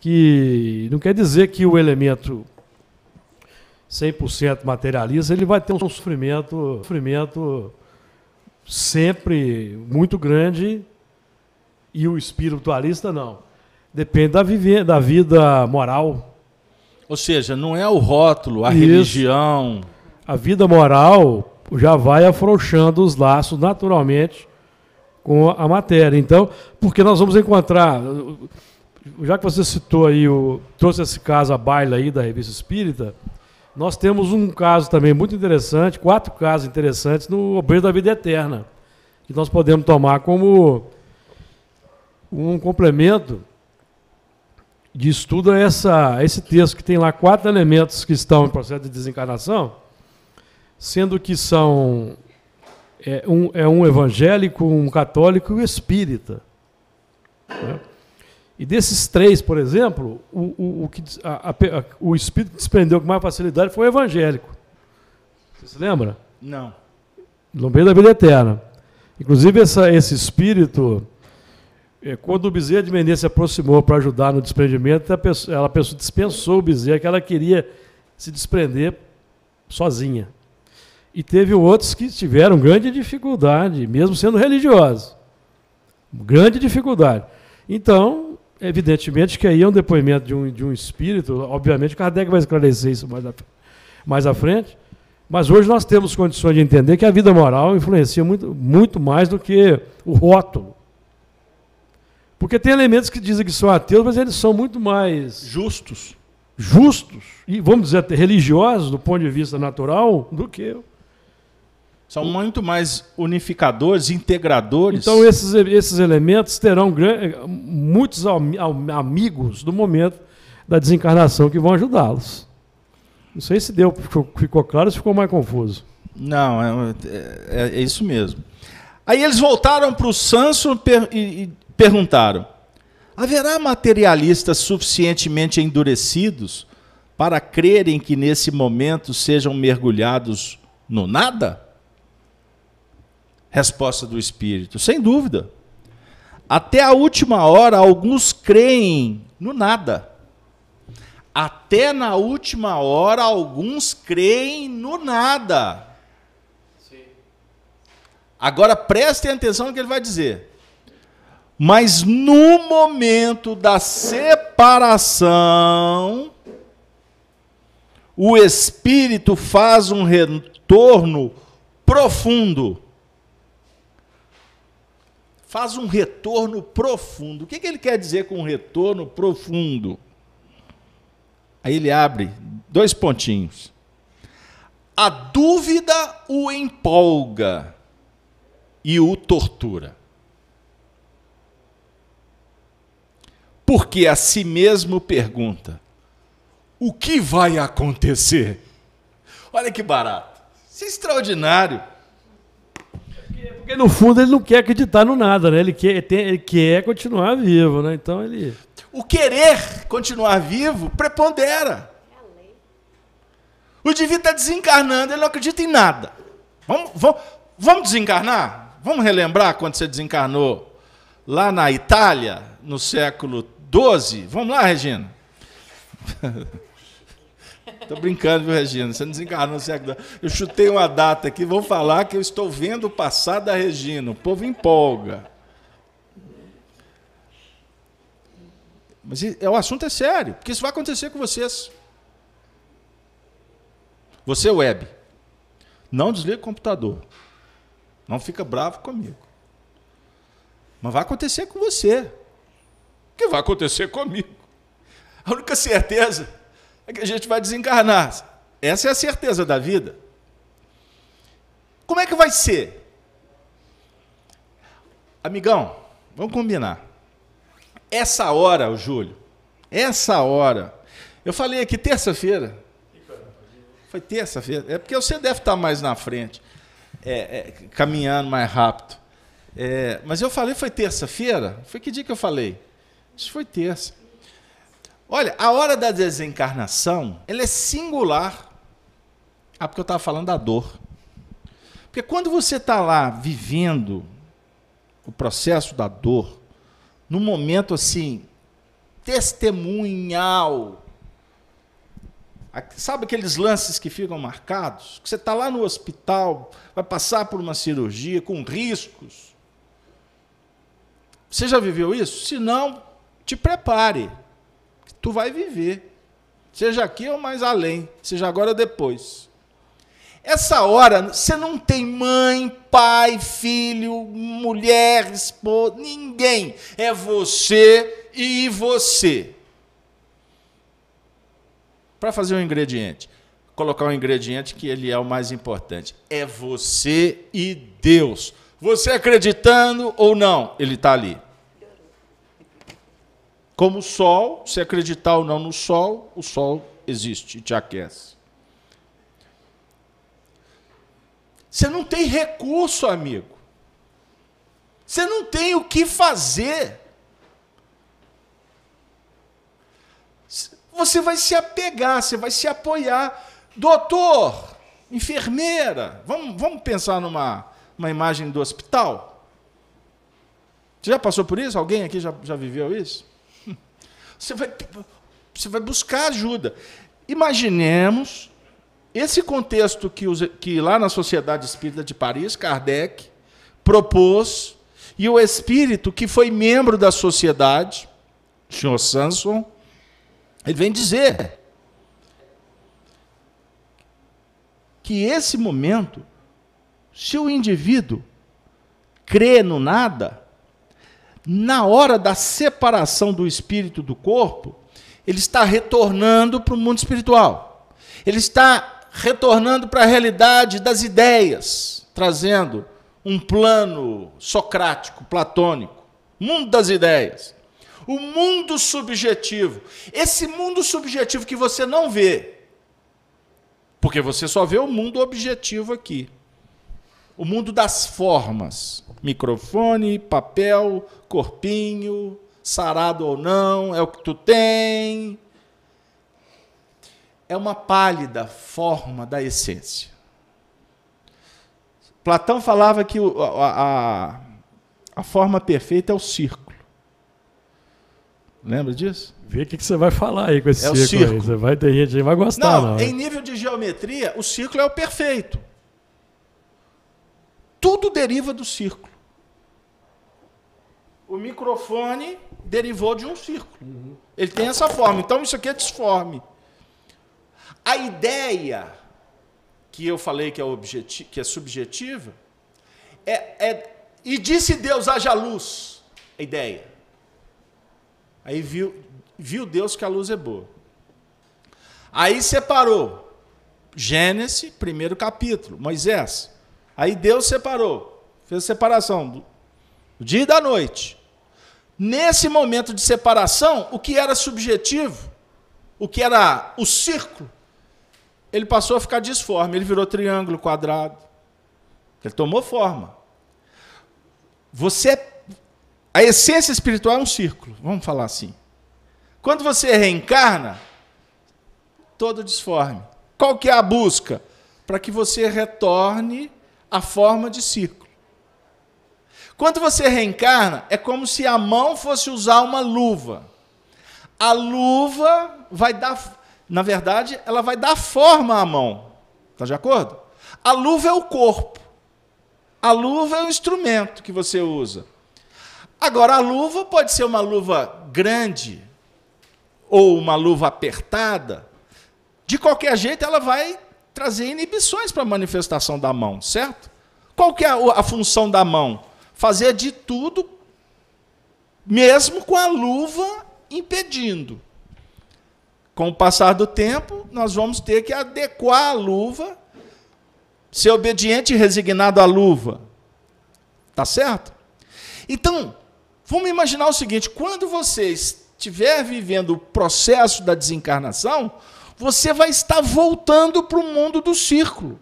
que não quer dizer que o elemento 100% materialista ele vai ter um sofrimento, sofrimento sempre muito grande e o espiritualista não. Depende da, viver, da vida moral. Ou seja, não é o rótulo, a Isso. religião. A vida moral já vai afrouxando os laços naturalmente com a matéria. Então, porque nós vamos encontrar, já que você citou aí, o, trouxe esse caso a baila aí da revista Espírita, nós temos um caso também muito interessante, quatro casos interessantes no Obreiro da Vida Eterna, que nós podemos tomar como um complemento de estudo a, essa, esse texto, que tem lá quatro elementos que estão em processo de desencarnação, sendo que são é um, é um evangélico, um católico e um espírita. Né? E desses três, por exemplo, o, o, o, que, a, a, o espírito que desprendeu com mais facilidade foi o evangélico. Você se lembra? Não. No meio da vida eterna. Inclusive, essa, esse espírito, é, quando o Bezerra de Menezes se aproximou para ajudar no desprendimento, ela dispensou o Bezerra, que ela queria se desprender sozinha. E teve outros que tiveram grande dificuldade, mesmo sendo religiosos. Grande dificuldade. Então, evidentemente que aí é um depoimento de um, de um espírito, obviamente Kardec vai esclarecer isso mais, a, mais à frente, mas hoje nós temos condições de entender que a vida moral influencia muito, muito mais do que o rótulo. Porque tem elementos que dizem que são ateus, mas eles são muito mais justos. Justos, e vamos dizer até religiosos do ponto de vista natural, do que eu. São muito mais unificadores, integradores. Então, esses, esses elementos terão muitos amigos do momento da desencarnação que vão ajudá-los. Não sei se deu, ficou, claro ou se ficou mais confuso. Não, é, é, é isso mesmo. Aí eles voltaram para o Sanso e, e perguntaram: haverá materialistas suficientemente endurecidos para crerem que nesse momento sejam mergulhados no nada? Resposta do Espírito: sem dúvida. Até a última hora, alguns creem no nada. Até na última hora, alguns creem no nada. Sim. Agora prestem atenção no que ele vai dizer. Mas no momento da separação, o espírito faz um retorno profundo faz um retorno profundo. O que, que ele quer dizer com um retorno profundo? Aí ele abre dois pontinhos. A dúvida o empolga e o tortura. Porque a si mesmo pergunta: o que vai acontecer? Olha que barato. Isso é extraordinário. Porque no fundo ele não quer acreditar no nada, né? Ele quer, ele quer continuar vivo, né? Então ele. O querer continuar vivo prepondera. O indivíduo está desencarnando, ele não acredita em nada. Vamos, vamos, vamos desencarnar? Vamos relembrar quando você desencarnou lá na Itália, no século XII? Vamos lá, Regina? Estou brincando, viu, Regina? Você não desencarnou no século Eu chutei uma data aqui, vou falar que eu estou vendo o passado da Regina. O povo empolga. Mas é, o assunto é sério, porque isso vai acontecer com vocês. Você, web, não desliga o computador. Não fica bravo comigo. Mas vai acontecer com você. O que vai acontecer comigo? A única certeza é que a gente vai desencarnar. Essa é a certeza da vida. Como é que vai ser? Amigão, vamos combinar. Essa hora, o Júlio, essa hora. Eu falei aqui terça-feira. Foi terça-feira. É porque você deve estar mais na frente, é, é, caminhando mais rápido. É, mas eu falei, foi terça-feira? Foi que dia que eu falei? Isso foi terça. Olha, a hora da desencarnação, ela é singular. Ah, porque eu estava falando da dor. Porque quando você está lá vivendo o processo da dor, num momento assim, testemunhal, Sabe aqueles lances que ficam marcados? Que você está lá no hospital, vai passar por uma cirurgia com riscos. Você já viveu isso? Se não, te prepare. Tu vai viver. Seja aqui ou mais além, seja agora ou depois. Essa hora, você não tem mãe, pai, filho, mulher, esposa, ninguém. É você e você para fazer um ingrediente. Colocar um ingrediente que ele é o mais importante. É você e Deus. Você acreditando ou não, ele está ali. Como o sol, se acreditar ou não no sol, o sol existe e te aquece. Você não tem recurso, amigo. Você não tem o que fazer. você vai se apegar, você vai se apoiar. Doutor, enfermeira, vamos, vamos pensar numa uma imagem do hospital? Você já passou por isso? Alguém aqui já, já viveu isso? Você vai, você vai buscar ajuda. Imaginemos esse contexto que, os, que lá na Sociedade Espírita de Paris, Kardec propôs, e o espírito que foi membro da sociedade, o senhor Sanson, ele vem dizer que esse momento, se o indivíduo crê no nada, na hora da separação do espírito do corpo, ele está retornando para o mundo espiritual. Ele está retornando para a realidade das ideias, trazendo um plano socrático, platônico, mundo das ideias. O mundo subjetivo. Esse mundo subjetivo que você não vê. Porque você só vê o mundo objetivo aqui. O mundo das formas. Microfone, papel, corpinho, sarado ou não, é o que tu tem. É uma pálida forma da essência. Platão falava que a, a, a forma perfeita é o círculo. Lembra disso? Vê o que, que você vai falar aí com esse é círculo, círculo. Você vai ter gente que vai gostar, não, não. Em nível de geometria, o círculo é o perfeito. Tudo deriva do círculo. O microfone derivou de um círculo. Uhum. Ele tem essa forma. Então isso aqui é disforme. A ideia que eu falei que é, objeti que é subjetiva é, é e disse Deus haja luz. A ideia. Aí viu, viu Deus que a luz é boa. Aí separou. Gênesis, primeiro capítulo, Moisés. Aí Deus separou, fez separação do dia e da noite. Nesse momento de separação, o que era subjetivo, o que era o círculo, ele passou a ficar disforme, ele virou triângulo, quadrado. Ele tomou forma. Você a essência espiritual é um círculo, vamos falar assim. Quando você reencarna, todo disforme. Qual que é a busca? Para que você retorne à forma de círculo. Quando você reencarna, é como se a mão fosse usar uma luva. A luva vai dar, na verdade, ela vai dar forma à mão. Está de acordo? A luva é o corpo. A luva é o instrumento que você usa. Agora, a luva pode ser uma luva grande ou uma luva apertada. De qualquer jeito, ela vai trazer inibições para a manifestação da mão, certo? Qual que é a, função da mão? Fazer de tudo, mesmo com a luva impedindo. Com o passar do tempo, nós vamos ter que adequar a luva, ser obediente e resignado à luva. Tá certo? Então, Vamos imaginar o seguinte: quando você estiver vivendo o processo da desencarnação, você vai estar voltando para o mundo do círculo.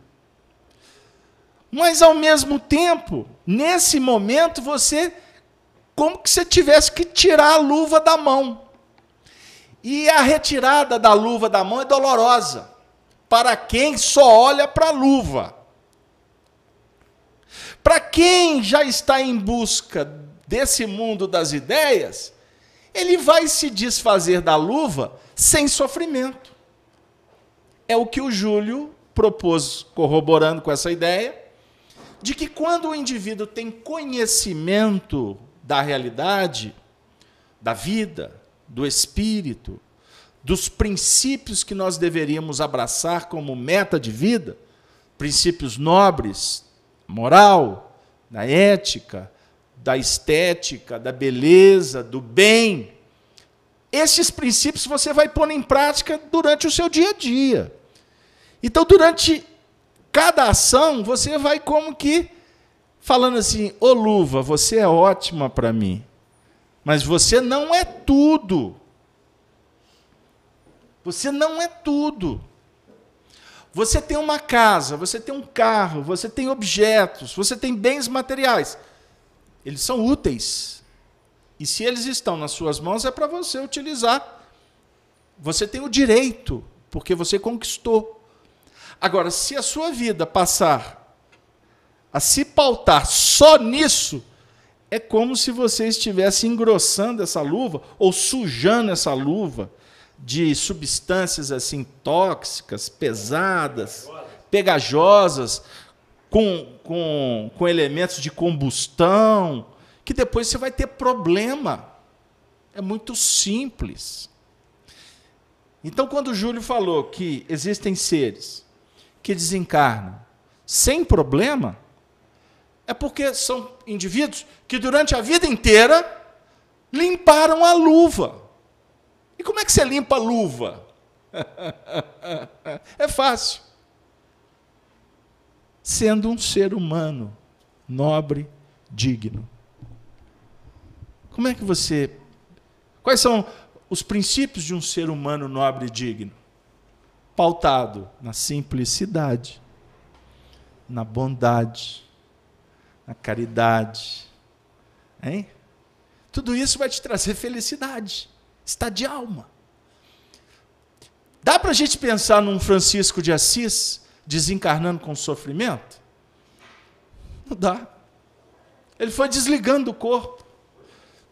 Mas ao mesmo tempo, nesse momento, você como que você tivesse que tirar a luva da mão. E a retirada da luva da mão é dolorosa para quem só olha para a luva. Para quem já está em busca desse mundo das ideias, ele vai se desfazer da luva sem sofrimento. É o que o Júlio propôs, corroborando com essa ideia, de que quando o indivíduo tem conhecimento da realidade, da vida, do espírito, dos princípios que nós deveríamos abraçar como meta de vida, princípios nobres, moral, da ética, da estética, da beleza, do bem. Esses princípios você vai pôr em prática durante o seu dia a dia. Então, durante cada ação, você vai como que falando assim: Ô luva, você é ótima para mim, mas você não é tudo. Você não é tudo. Você tem uma casa, você tem um carro, você tem objetos, você tem bens materiais. Eles são úteis. E se eles estão nas suas mãos, é para você utilizar. Você tem o direito, porque você conquistou. Agora, se a sua vida passar a se pautar só nisso, é como se você estivesse engrossando essa luva ou sujando essa luva de substâncias assim tóxicas, pesadas, pegajosas, com, com, com elementos de combustão, que depois você vai ter problema. É muito simples. Então, quando o Júlio falou que existem seres que desencarnam sem problema, é porque são indivíduos que durante a vida inteira limparam a luva. E como é que você limpa a luva? é fácil sendo um ser humano nobre, digno. Como é que você. Quais são os princípios de um ser humano nobre e digno? Pautado na simplicidade, na bondade, na caridade. Hein? Tudo isso vai te trazer felicidade, está de alma. Dá para a gente pensar num Francisco de Assis desencarnando com sofrimento? Não dá. Ele foi desligando o corpo.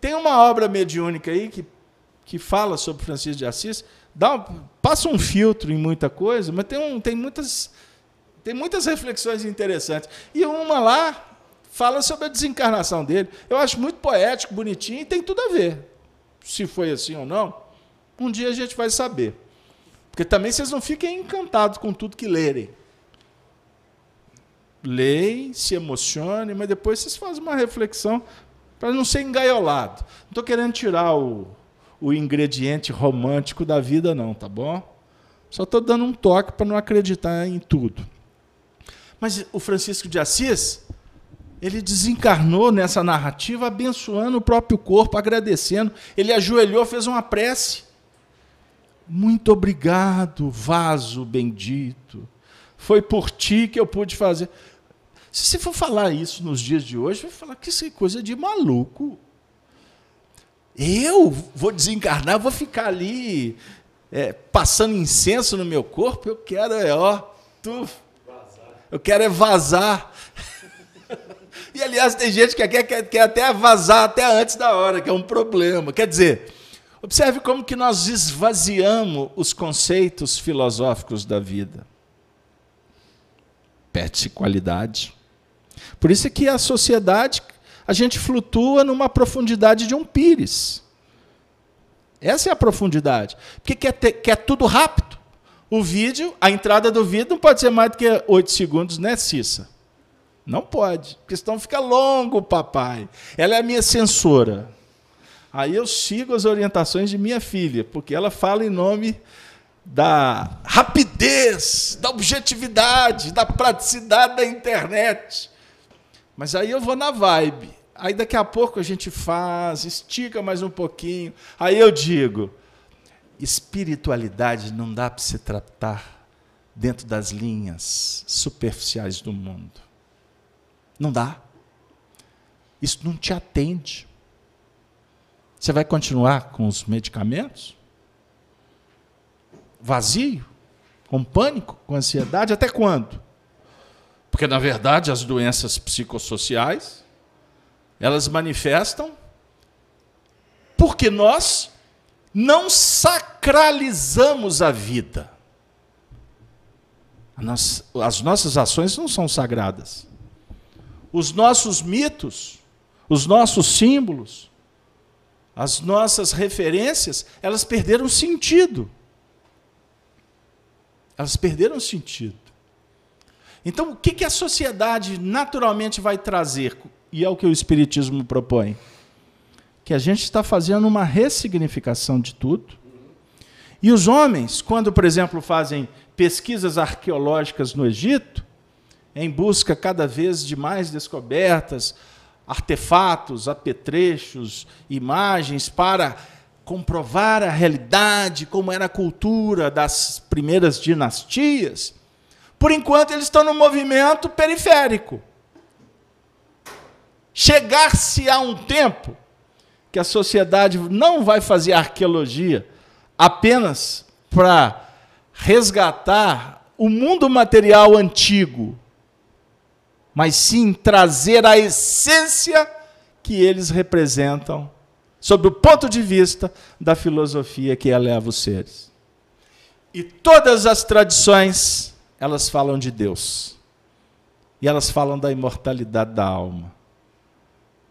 Tem uma obra mediúnica aí que, que fala sobre Francisco de Assis, dá, passa um filtro em muita coisa, mas tem, um, tem, muitas, tem muitas reflexões interessantes. E uma lá fala sobre a desencarnação dele. Eu acho muito poético, bonitinho e tem tudo a ver. Se foi assim ou não, um dia a gente vai saber. Porque também vocês não fiquem encantados com tudo que lerem leem, se emocionem, mas depois vocês fazem uma reflexão para não ser engaiolado. Não estou querendo tirar o, o ingrediente romântico da vida, não, tá bom? Só estou dando um toque para não acreditar em tudo. Mas o Francisco de Assis, ele desencarnou nessa narrativa abençoando o próprio corpo, agradecendo. Ele ajoelhou, fez uma prece. Muito obrigado, vaso bendito. Foi por ti que eu pude fazer. Se você for falar isso nos dias de hoje, vai falar que isso é coisa de maluco. Eu vou desencarnar, vou ficar ali é, passando incenso no meu corpo, eu quero é, ó, tu, eu quero é vazar. e aliás, tem gente que quer, quer, quer até vazar até antes da hora, que é um problema. Quer dizer, observe como que nós esvaziamos os conceitos filosóficos da vida. Perde-se qualidade. Por isso é que a sociedade, a gente flutua numa profundidade de um pires. Essa é a profundidade. Porque quer, ter, quer tudo rápido. O vídeo, a entrada do vídeo não pode ser mais do que oito segundos, né, Cissa? Não pode, porque senão fica longo, papai. Ela é a minha censora. Aí eu sigo as orientações de minha filha, porque ela fala em nome da rapidez, da objetividade, da praticidade da internet. Mas aí eu vou na vibe. Aí daqui a pouco a gente faz, estica mais um pouquinho. Aí eu digo: espiritualidade não dá para se tratar dentro das linhas superficiais do mundo. Não dá. Isso não te atende. Você vai continuar com os medicamentos? vazio, com pânico, com ansiedade? Até quando? Porque, na verdade, as doenças psicossociais, elas manifestam porque nós não sacralizamos a vida. As nossas ações não são sagradas. Os nossos mitos, os nossos símbolos, as nossas referências, elas perderam sentido. Elas perderam sentido. Então, o que, a sociedade naturalmente vai trazer? E é o que o Espiritismo propõe. Que a gente está fazendo uma ressignificação de tudo. E os homens, quando, por exemplo, fazem pesquisas arqueológicas no Egito, em busca cada vez de mais descobertas, artefatos, apetrechos, imagens para comprovar a realidade, como era a cultura das primeiras dinastias, por enquanto eles estão no movimento periférico. Chegar-se a um tempo que a sociedade não vai fazer arqueologia apenas para resgatar o mundo material antigo, mas sim trazer a essência que eles representam, sob o ponto de vista da filosofia que eleva os seres. E todas as tradições, elas falam de Deus. E elas falam da imortalidade da alma.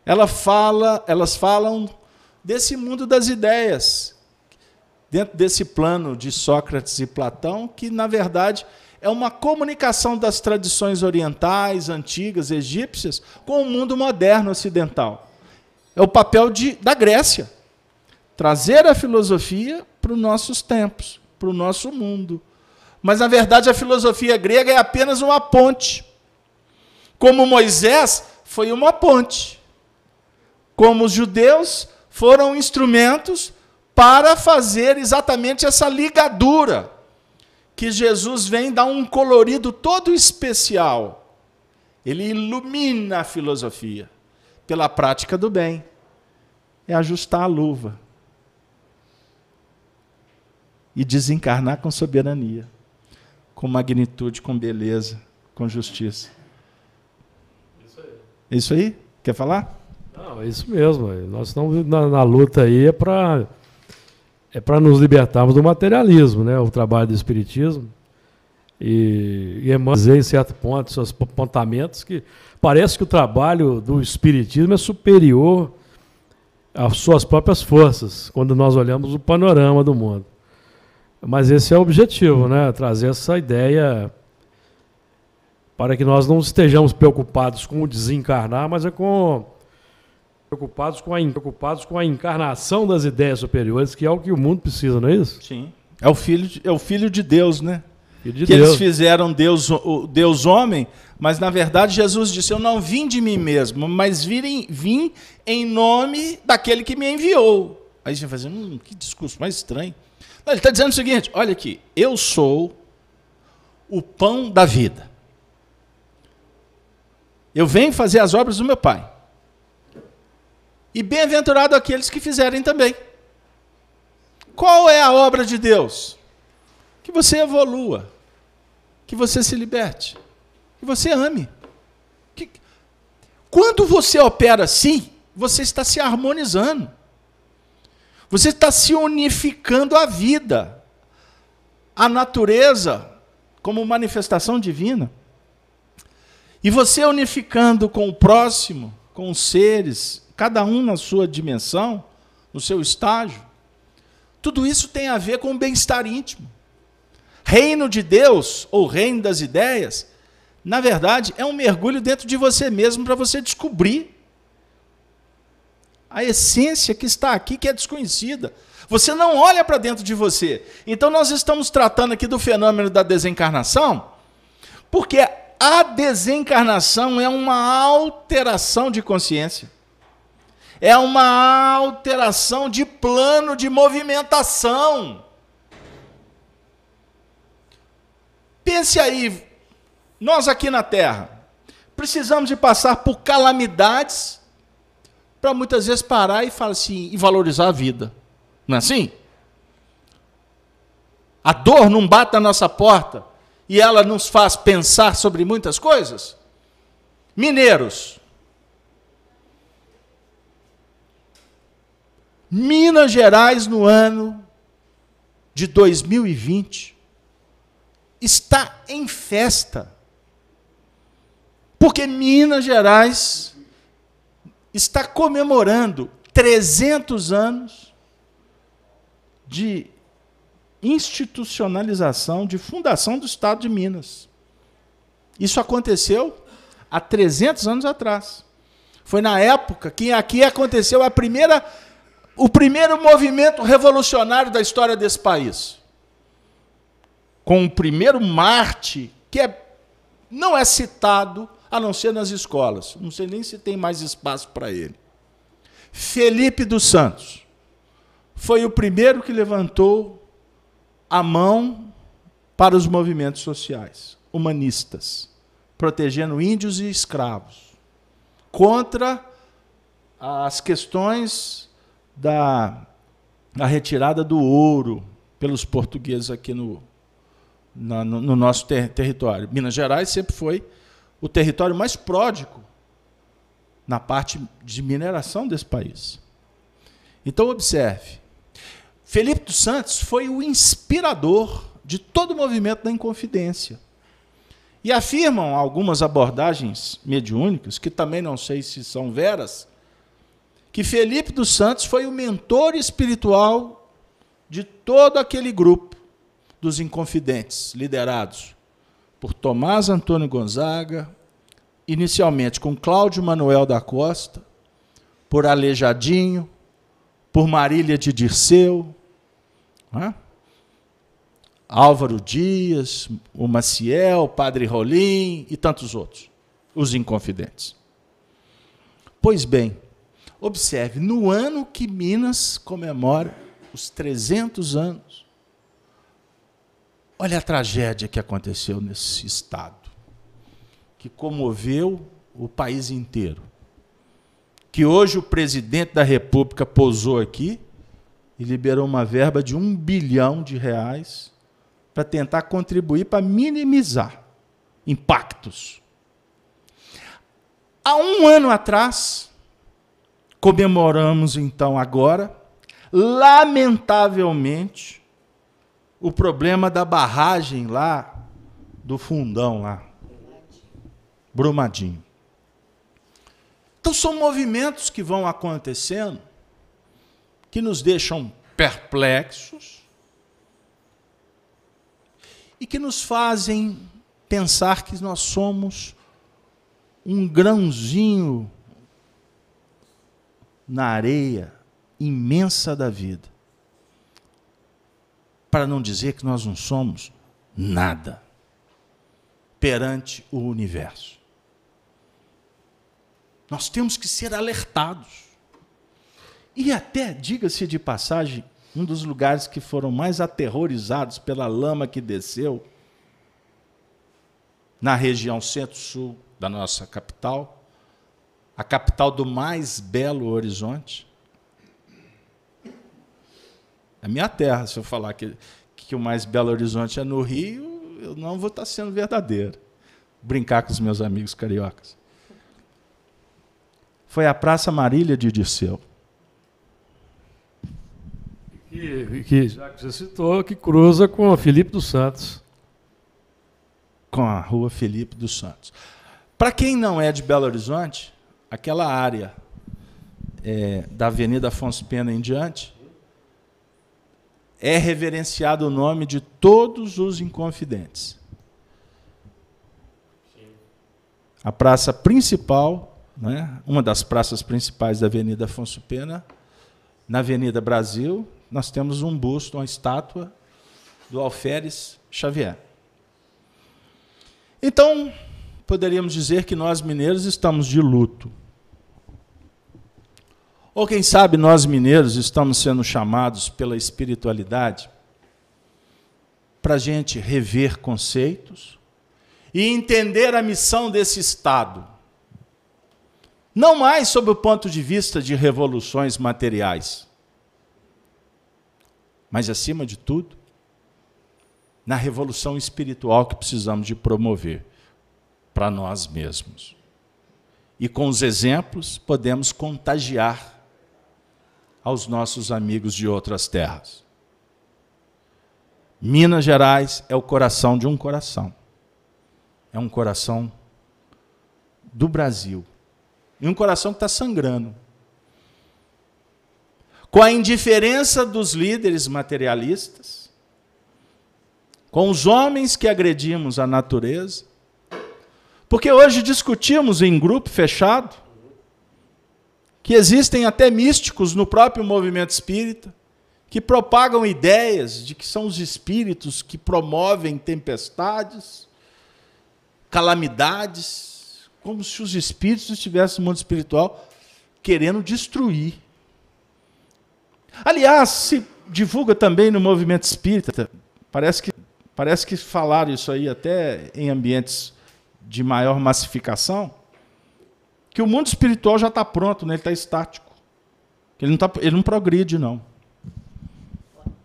Ela fala, elas falam desse mundo das ideias, dentro desse plano de Sócrates e Platão, que na verdade é uma comunicação das tradições orientais, antigas, egípcias, com o mundo moderno ocidental. É o papel de, da Grécia. Trazer a filosofia para os nossos tempos, para o nosso mundo. Mas, na verdade, a filosofia grega é apenas uma ponte. Como Moisés foi uma ponte. Como os judeus foram instrumentos para fazer exatamente essa ligadura que Jesus vem dar um colorido todo especial. Ele ilumina a filosofia pela prática do bem. É ajustar a luva e desencarnar com soberania, com magnitude, com beleza, com justiça. Isso aí. É isso aí? Quer falar? Não, é isso mesmo. Nós estamos na, na luta aí é para é para nos libertarmos do materialismo, né? O trabalho do espiritismo e, e Emmanuel em certo ponto seus apontamentos que parece que o trabalho do espiritismo é superior às suas próprias forças quando nós olhamos o panorama do mundo. Mas esse é o objetivo, né? Trazer essa ideia para que nós não estejamos preocupados com o desencarnar, mas é com preocupados com, a, preocupados com a encarnação das ideias superiores, que é o que o mundo precisa, não é isso? Sim. É o filho de, é o filho de Deus, né? Filho de que Deus. eles fizeram Deus, o Deus homem, mas na verdade Jesus disse: Eu não vim de mim mesmo, mas vim, vim em nome daquele que me enviou. Aí você vai fazer, hum, que discurso mais estranho. Ele está dizendo o seguinte: olha aqui, eu sou o pão da vida. Eu venho fazer as obras do meu pai. E bem-aventurado aqueles que fizerem também. Qual é a obra de Deus? Que você evolua, que você se liberte, que você ame. Que... Quando você opera assim, você está se harmonizando. Você está se unificando à vida, à natureza, como manifestação divina. E você unificando com o próximo, com os seres, cada um na sua dimensão, no seu estágio. Tudo isso tem a ver com o bem-estar íntimo. Reino de Deus, ou reino das ideias, na verdade, é um mergulho dentro de você mesmo para você descobrir a essência que está aqui, que é desconhecida. Você não olha para dentro de você. Então, nós estamos tratando aqui do fenômeno da desencarnação, porque a desencarnação é uma alteração de consciência é uma alteração de plano de movimentação. Pense aí, nós aqui na Terra, precisamos de passar por calamidades para muitas vezes parar e falar assim e valorizar a vida. Não é assim? A dor não bate na nossa porta e ela nos faz pensar sobre muitas coisas? Mineiros. Minas Gerais, no ano de 2020, está em festa. Porque Minas Gerais está comemorando 300 anos de institucionalização, de fundação do Estado de Minas. Isso aconteceu há 300 anos atrás. Foi na época que aqui aconteceu a primeira, o primeiro movimento revolucionário da história desse país. Com o primeiro Marte, que é, não é citado a não ser nas escolas. Não sei nem se tem mais espaço para ele. Felipe dos Santos foi o primeiro que levantou a mão para os movimentos sociais, humanistas, protegendo índios e escravos, contra as questões da, da retirada do ouro pelos portugueses aqui no, na, no, no, nosso ter, território. Minas Gerais sempre foi o território mais pródigo na parte de mineração desse país. Então, observe: Felipe dos Santos foi o inspirador de todo o movimento da Inconfidência. E afirmam algumas abordagens mediúnicas, que também não sei se são veras, que Felipe dos Santos foi o mentor espiritual de todo aquele grupo dos Inconfidentes, liderados por Tomás Antônio Gonzaga, inicialmente com Cláudio Manuel da Costa, por Alejadinho, por Marília de Dirceu, é? Álvaro Dias, o Maciel, Padre Rolim e tantos outros, os inconfidentes. Pois bem, observe, no ano que Minas comemora os 300 anos, olha a tragédia que aconteceu nesse estado que comoveu o país inteiro. Que hoje o presidente da República posou aqui e liberou uma verba de um bilhão de reais para tentar contribuir para minimizar impactos. Há um ano atrás, comemoramos então agora, lamentavelmente, o problema da barragem lá do fundão lá. Brumadinho. Então são movimentos que vão acontecendo que nos deixam perplexos e que nos fazem pensar que nós somos um grãozinho na areia imensa da vida. Para não dizer que nós não somos nada perante o universo. Nós temos que ser alertados. E até, diga-se de passagem, um dos lugares que foram mais aterrorizados pela lama que desceu na região centro-sul da nossa capital, a capital do mais belo horizonte. É minha terra, se eu falar que, que o mais belo horizonte é no Rio, eu não vou estar sendo verdadeiro. Brincar com os meus amigos cariocas foi a Praça Marília de Dirceu. Que, que, já que você citou, que cruza com a Felipe dos Santos. Com a rua Felipe dos Santos. Para quem não é de Belo Horizonte, aquela área é, da Avenida Afonso Pena em diante, é reverenciado o nome de todos os inconfidentes. A praça principal né? uma das praças principais da Avenida Afonso Pena, na Avenida Brasil, nós temos um busto, uma estátua do Alferes Xavier. Então, poderíamos dizer que nós mineiros estamos de luto. Ou quem sabe nós mineiros estamos sendo chamados pela espiritualidade para a gente rever conceitos e entender a missão desse Estado. Não mais sob o ponto de vista de revoluções materiais, mas acima de tudo, na revolução espiritual que precisamos de promover para nós mesmos. E com os exemplos podemos contagiar aos nossos amigos de outras terras. Minas Gerais é o coração de um coração. É um coração do Brasil. E um coração que está sangrando. Com a indiferença dos líderes materialistas, com os homens que agredimos a natureza, porque hoje discutimos em grupo fechado que existem até místicos no próprio movimento espírita que propagam ideias de que são os espíritos que promovem tempestades, calamidades, como se os espíritos estivessem no mundo espiritual querendo destruir. Aliás, se divulga também no movimento espírita, parece que, parece que falaram isso aí até em ambientes de maior massificação, que o mundo espiritual já está pronto, né? ele está estático. Ele não, tá, ele não progride, não.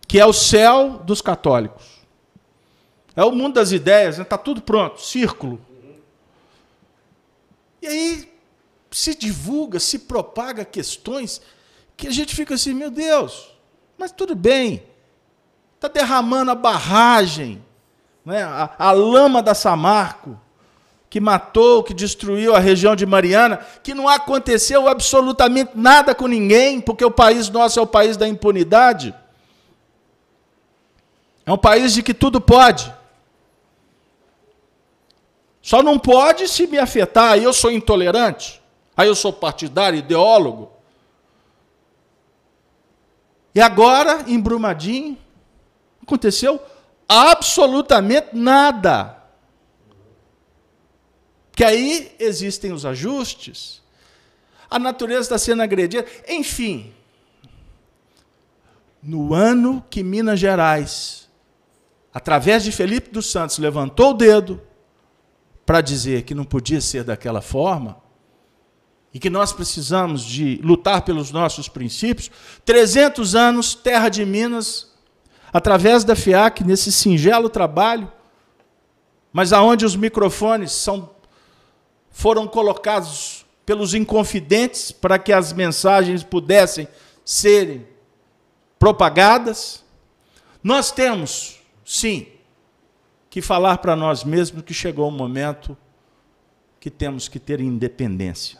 Que é o céu dos católicos. É o mundo das ideias, está né? Tá tudo pronto, círculo. E aí se divulga, se propaga questões que a gente fica assim, meu Deus, mas tudo bem, está derramando a barragem, né? a, a lama da Samarco, que matou, que destruiu a região de Mariana, que não aconteceu absolutamente nada com ninguém, porque o país nosso é o país da impunidade. É um país de que tudo pode. Só não pode se me afetar, aí eu sou intolerante, aí eu sou partidário, ideólogo. E agora, em Brumadinho, aconteceu absolutamente nada. Que aí existem os ajustes, a natureza está sendo agredida, enfim. No ano que Minas Gerais, através de Felipe dos Santos, levantou o dedo para dizer que não podia ser daquela forma, e que nós precisamos de lutar pelos nossos princípios, 300 anos, terra de Minas, através da FIAC, nesse singelo trabalho, mas aonde os microfones são foram colocados pelos inconfidentes para que as mensagens pudessem serem propagadas. Nós temos, sim, que falar para nós mesmos que chegou o momento que temos que ter independência.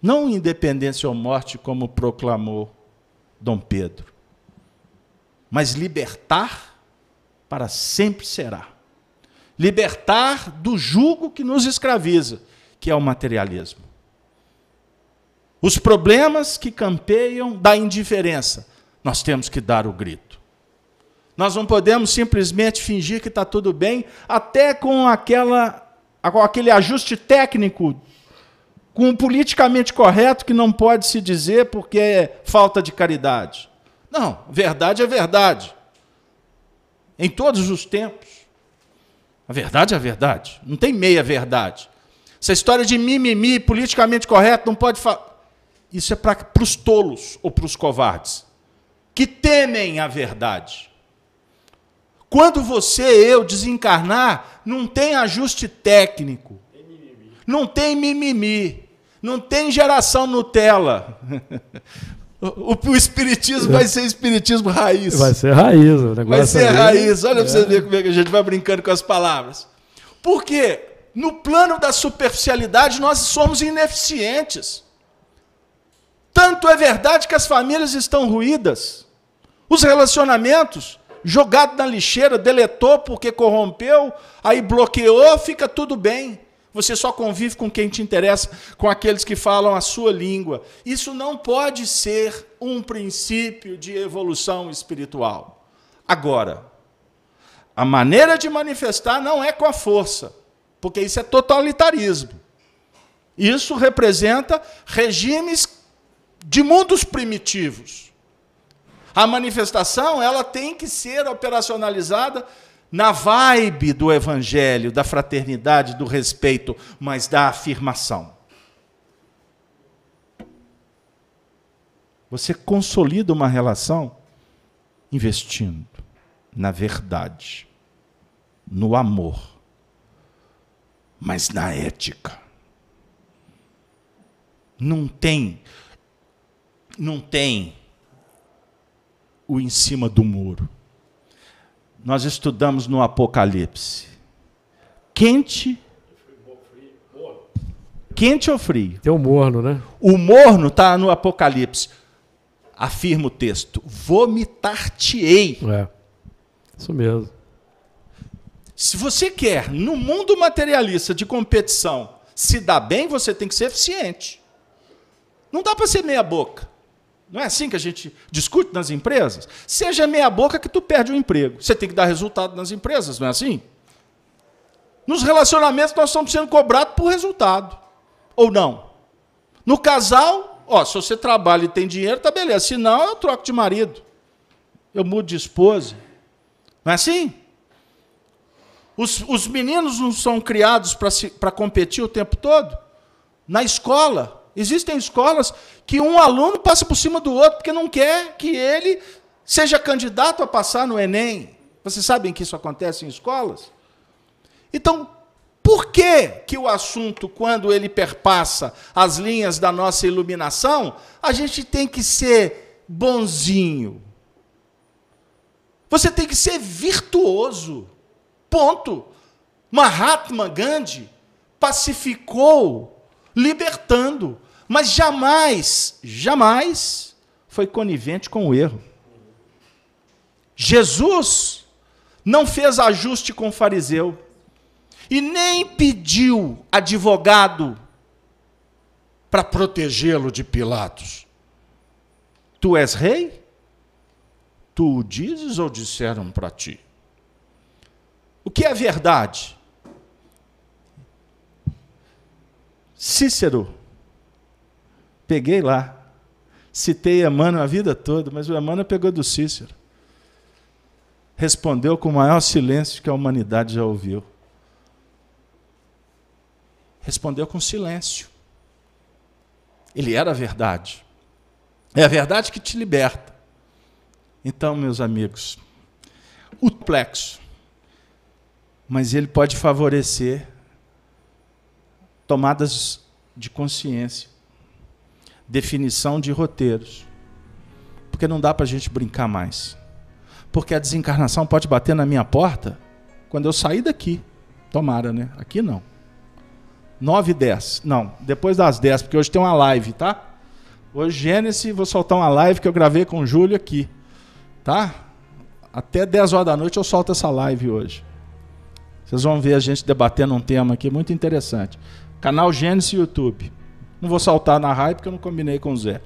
Não independência ou morte, como proclamou Dom Pedro, mas libertar para sempre será libertar do jugo que nos escraviza, que é o materialismo. Os problemas que campeiam da indiferença, nós temos que dar o grito. Nós não podemos simplesmente fingir que está tudo bem, até com, aquela, aquele ajuste técnico, com o politicamente correto que não pode se dizer porque é falta de caridade. Não, verdade é verdade. Em todos os tempos. A verdade é a verdade. Não tem meia verdade. Essa história de mimimi, politicamente correto, não pode falar. Isso é para os tolos ou para os covardes, que temem a verdade. Quando você, eu, desencarnar, não tem ajuste técnico, não tem mimimi, não tem geração Nutella. O, o, espiritismo vai ser espiritismo raiz. Vai ser raiz. O negócio vai ser raiz. Olha é. para você ver como é que a gente vai brincando com as palavras. Porque no plano da superficialidade nós somos ineficientes. Tanto é verdade que as famílias estão ruídas. Os relacionamentos jogado na lixeira, deletou porque corrompeu, aí bloqueou, fica tudo bem. Você só convive com quem te interessa, com aqueles que falam a sua língua. Isso não pode ser um princípio de evolução espiritual. Agora, a maneira de manifestar não é com a força, porque isso é totalitarismo. Isso representa regimes de mundos primitivos. A manifestação ela tem que ser operacionalizada na vibe do evangelho, da fraternidade, do respeito, mas da afirmação. Você consolida uma relação investindo na verdade, no amor, mas na ética. Não tem, não tem o em cima do muro. Nós estudamos no Apocalipse. Quente. Quente ou frio? Tem o morno, né? O morno está no Apocalipse. Afirma o texto: vomitar-te-ei. É. Isso mesmo. Se você quer, no mundo materialista de competição, se dar bem, você tem que ser eficiente. Não dá para ser meia boca. Não é assim que a gente discute nas empresas? Seja meia boca que tu perde o emprego. Você tem que dar resultado nas empresas, não é assim? Nos relacionamentos nós estamos sendo cobrados por resultado. Ou não? No casal, ó, se você trabalha e tem dinheiro, tá beleza. Se não, eu troco de marido. Eu mudo de esposa. Não é assim? Os, os meninos não são criados para competir o tempo todo? Na escola, existem escolas que um aluno passa por cima do outro porque não quer que ele seja candidato a passar no Enem. Vocês sabem que isso acontece em escolas? Então, por que, que o assunto, quando ele perpassa as linhas da nossa iluminação, a gente tem que ser bonzinho? Você tem que ser virtuoso. Ponto. Mahatma Gandhi pacificou, libertando, mas jamais, jamais foi conivente com o erro. Jesus não fez ajuste com o fariseu e nem pediu advogado para protegê-lo de Pilatos. Tu és rei? Tu o dizes ou disseram para ti? O que é verdade? Cícero, peguei lá, citei Emmanuel a vida toda, mas o Emmanuel pegou do Cícero. Respondeu com o maior silêncio que a humanidade já ouviu. Respondeu com silêncio. Ele era a verdade. É a verdade que te liberta. Então, meus amigos, o plexo mas ele pode favorecer tomadas de consciência, definição de roteiros. Porque não dá para a gente brincar mais. Porque a desencarnação pode bater na minha porta quando eu sair daqui. Tomara, né? Aqui não. 9 e 10. Não, depois das 10, porque hoje tem uma live, tá? Hoje, Gênesis, vou soltar uma live que eu gravei com o Júlio aqui. Tá? Até 10 horas da noite eu solto essa live hoje. Vocês vão ver a gente debatendo um tema aqui muito interessante. Canal Gênesis YouTube. Não vou saltar na raia porque eu não combinei com o Zé.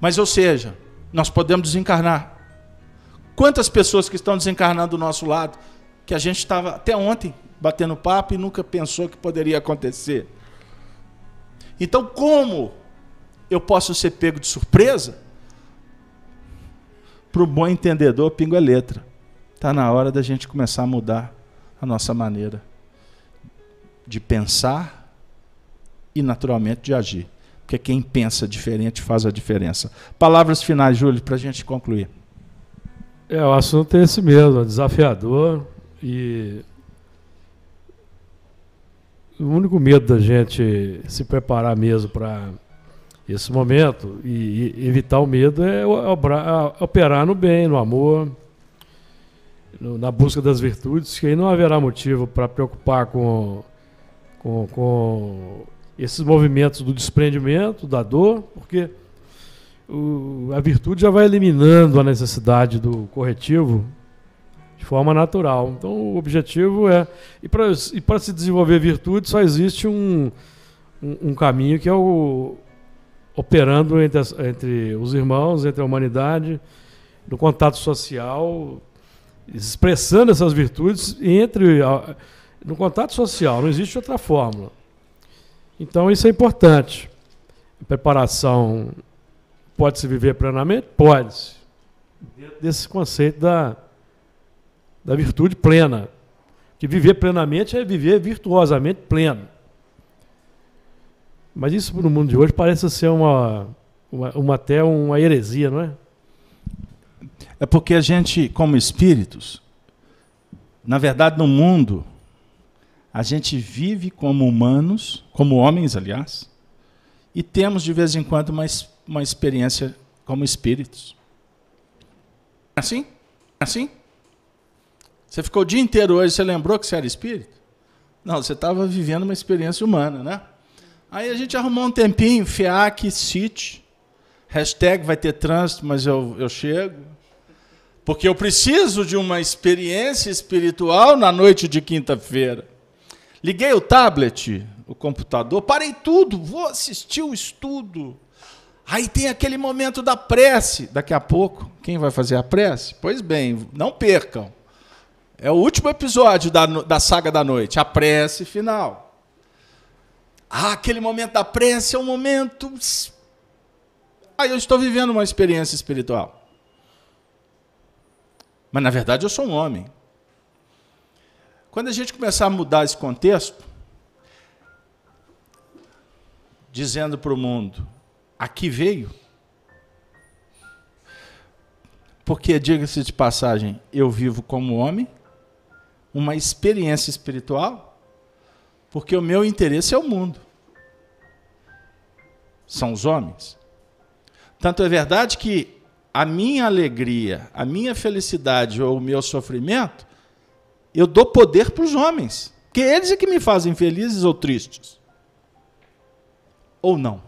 Mas, ou seja, nós podemos desencarnar. Quantas pessoas que estão desencarnando do nosso lado, que a gente estava até ontem batendo papo e nunca pensou que poderia acontecer. Então, como eu posso ser pego de surpresa? Para o bom entendedor, pingo é letra. Está na hora da gente começar a mudar a nossa maneira de pensar e, naturalmente, de agir. Porque quem pensa diferente faz a diferença. Palavras finais, Júlio, para a gente concluir. É, o assunto é esse mesmo, é desafiador e o único medo da gente se preparar mesmo para esse momento e, e, evitar o medo é operar no bem, no amor, no, na busca das virtudes, que aí não haverá motivo para preocupar com, com, com, esses movimentos do desprendimento, da dor, porque o, a virtude já vai eliminando a necessidade do corretivo de forma natural. Então, o objetivo é. E para se desenvolver virtude, só existe um, um, um caminho que é o operando entre, as, entre os irmãos, entre a humanidade, no contato social, expressando essas virtudes entre no contato social, não existe outra fórmula. Então isso é importante. Preparação pode se viver plenamente? Pode. Desse conceito da, da virtude plena. Que viver plenamente é viver virtuosamente pleno. Mas isso no mundo de hoje parece ser uma, uma, uma até uma heresia, não é? É porque a gente, como espíritos, na verdade, no mundo, a gente vive como humanos, como homens, aliás, e temos de vez em quando uma, uma experiência como espíritos. É assim? É assim? Você ficou o dia inteiro hoje, você lembrou que você era espírito? Não, você estava vivendo uma experiência humana, né? Aí a gente arrumou um tempinho, FIAC, City, hashtag vai ter trânsito, mas eu, eu chego. Porque eu preciso de uma experiência espiritual na noite de quinta-feira. Liguei o tablet, o computador, parei tudo, vou assistir o estudo. Aí tem aquele momento da prece. Daqui a pouco, quem vai fazer a prece? Pois bem, não percam. É o último episódio da, da saga da noite, a prece final. Ah, aquele momento da prece é um momento. Ah, eu estou vivendo uma experiência espiritual. Mas na verdade eu sou um homem. Quando a gente começar a mudar esse contexto, dizendo para o mundo: aqui veio. Porque, diga-se de passagem, eu vivo como homem, uma experiência espiritual, porque o meu interesse é o mundo. São os homens. Tanto é verdade que a minha alegria, a minha felicidade ou o meu sofrimento eu dou poder para os homens. Porque eles é que me fazem felizes ou tristes. Ou não.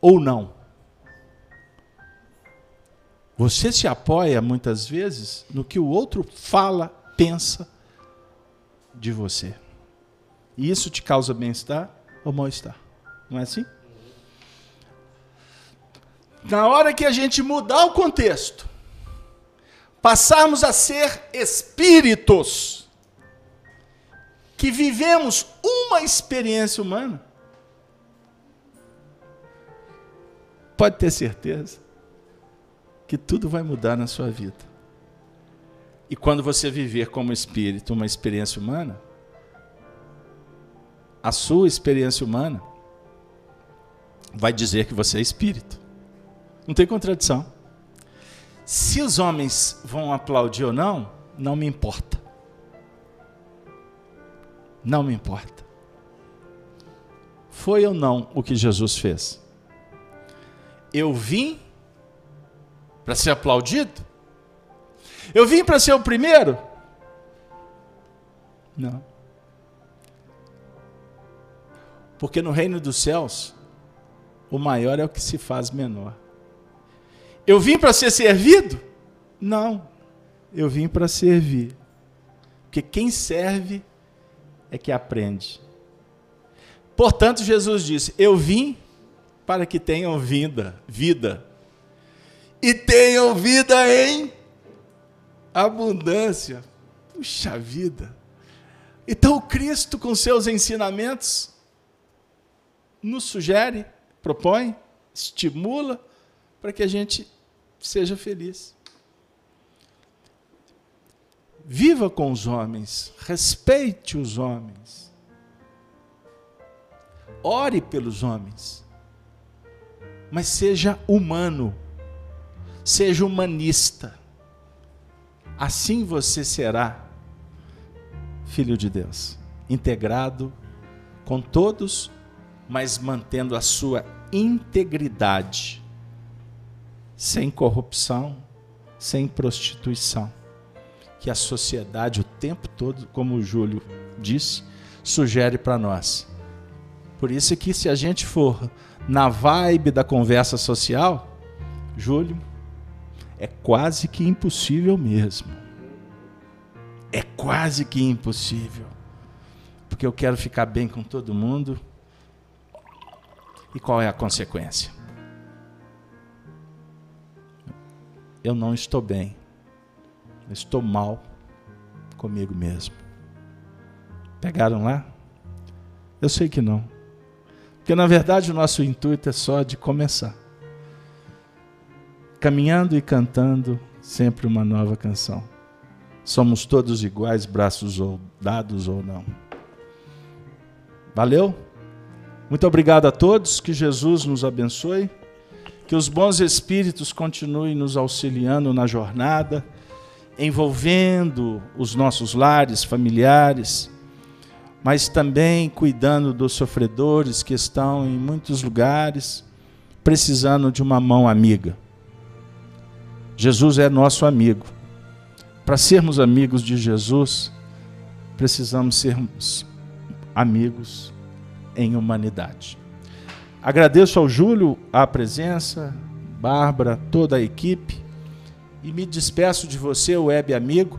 Ou não. Você se apoia muitas vezes no que o outro fala, pensa de você. E isso te causa bem-estar ou mal-estar. Não é assim? Na hora que a gente mudar o contexto, passarmos a ser espíritos que vivemos uma experiência humana, pode ter certeza que tudo vai mudar na sua vida. E quando você viver como espírito uma experiência humana, a sua experiência humana vai dizer que você é espírito. Não tem contradição. Se os homens vão aplaudir ou não, não me importa. Não me importa. Foi ou não o que Jesus fez? Eu vim para ser aplaudido? Eu vim para ser o primeiro? Não. Porque no reino dos céus, o maior é o que se faz menor. Eu vim para ser servido? Não. Eu vim para servir. Porque quem serve é que aprende. Portanto, Jesus disse: Eu vim para que tenham vida, vida. E tenham vida em abundância. Puxa vida. Então, Cristo, com seus ensinamentos, nos sugere, propõe, estimula para que a gente seja feliz. Viva com os homens, respeite os homens, ore pelos homens, mas seja humano, seja humanista. Assim você será filho de Deus, integrado com todos, mas mantendo a sua integridade sem corrupção, sem prostituição. Que a sociedade o tempo todo, como o Júlio disse, sugere para nós. Por isso que se a gente for na vibe da conversa social, Júlio, é quase que impossível mesmo. É quase que impossível. Porque eu quero ficar bem com todo mundo. E qual é a consequência? Eu não estou bem. Estou mal comigo mesmo. Pegaram lá? Eu sei que não. Porque na verdade o nosso intuito é só de começar. Caminhando e cantando sempre uma nova canção. Somos todos iguais, braços ou dados ou não. Valeu? Muito obrigado a todos, que Jesus nos abençoe. Que os bons espíritos continuem nos auxiliando na jornada, envolvendo os nossos lares familiares, mas também cuidando dos sofredores que estão em muitos lugares precisando de uma mão amiga. Jesus é nosso amigo. Para sermos amigos de Jesus, precisamos sermos amigos em humanidade. Agradeço ao Júlio a presença, Bárbara, toda a equipe, e me despeço de você, web amigo,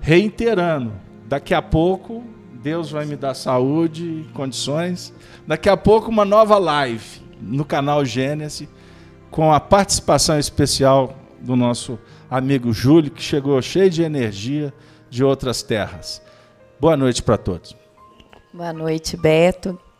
reiterando: daqui a pouco Deus vai me dar saúde e condições. Daqui a pouco, uma nova live no canal Gênesis, com a participação especial do nosso amigo Júlio, que chegou cheio de energia de outras terras. Boa noite para todos. Boa noite, Beto.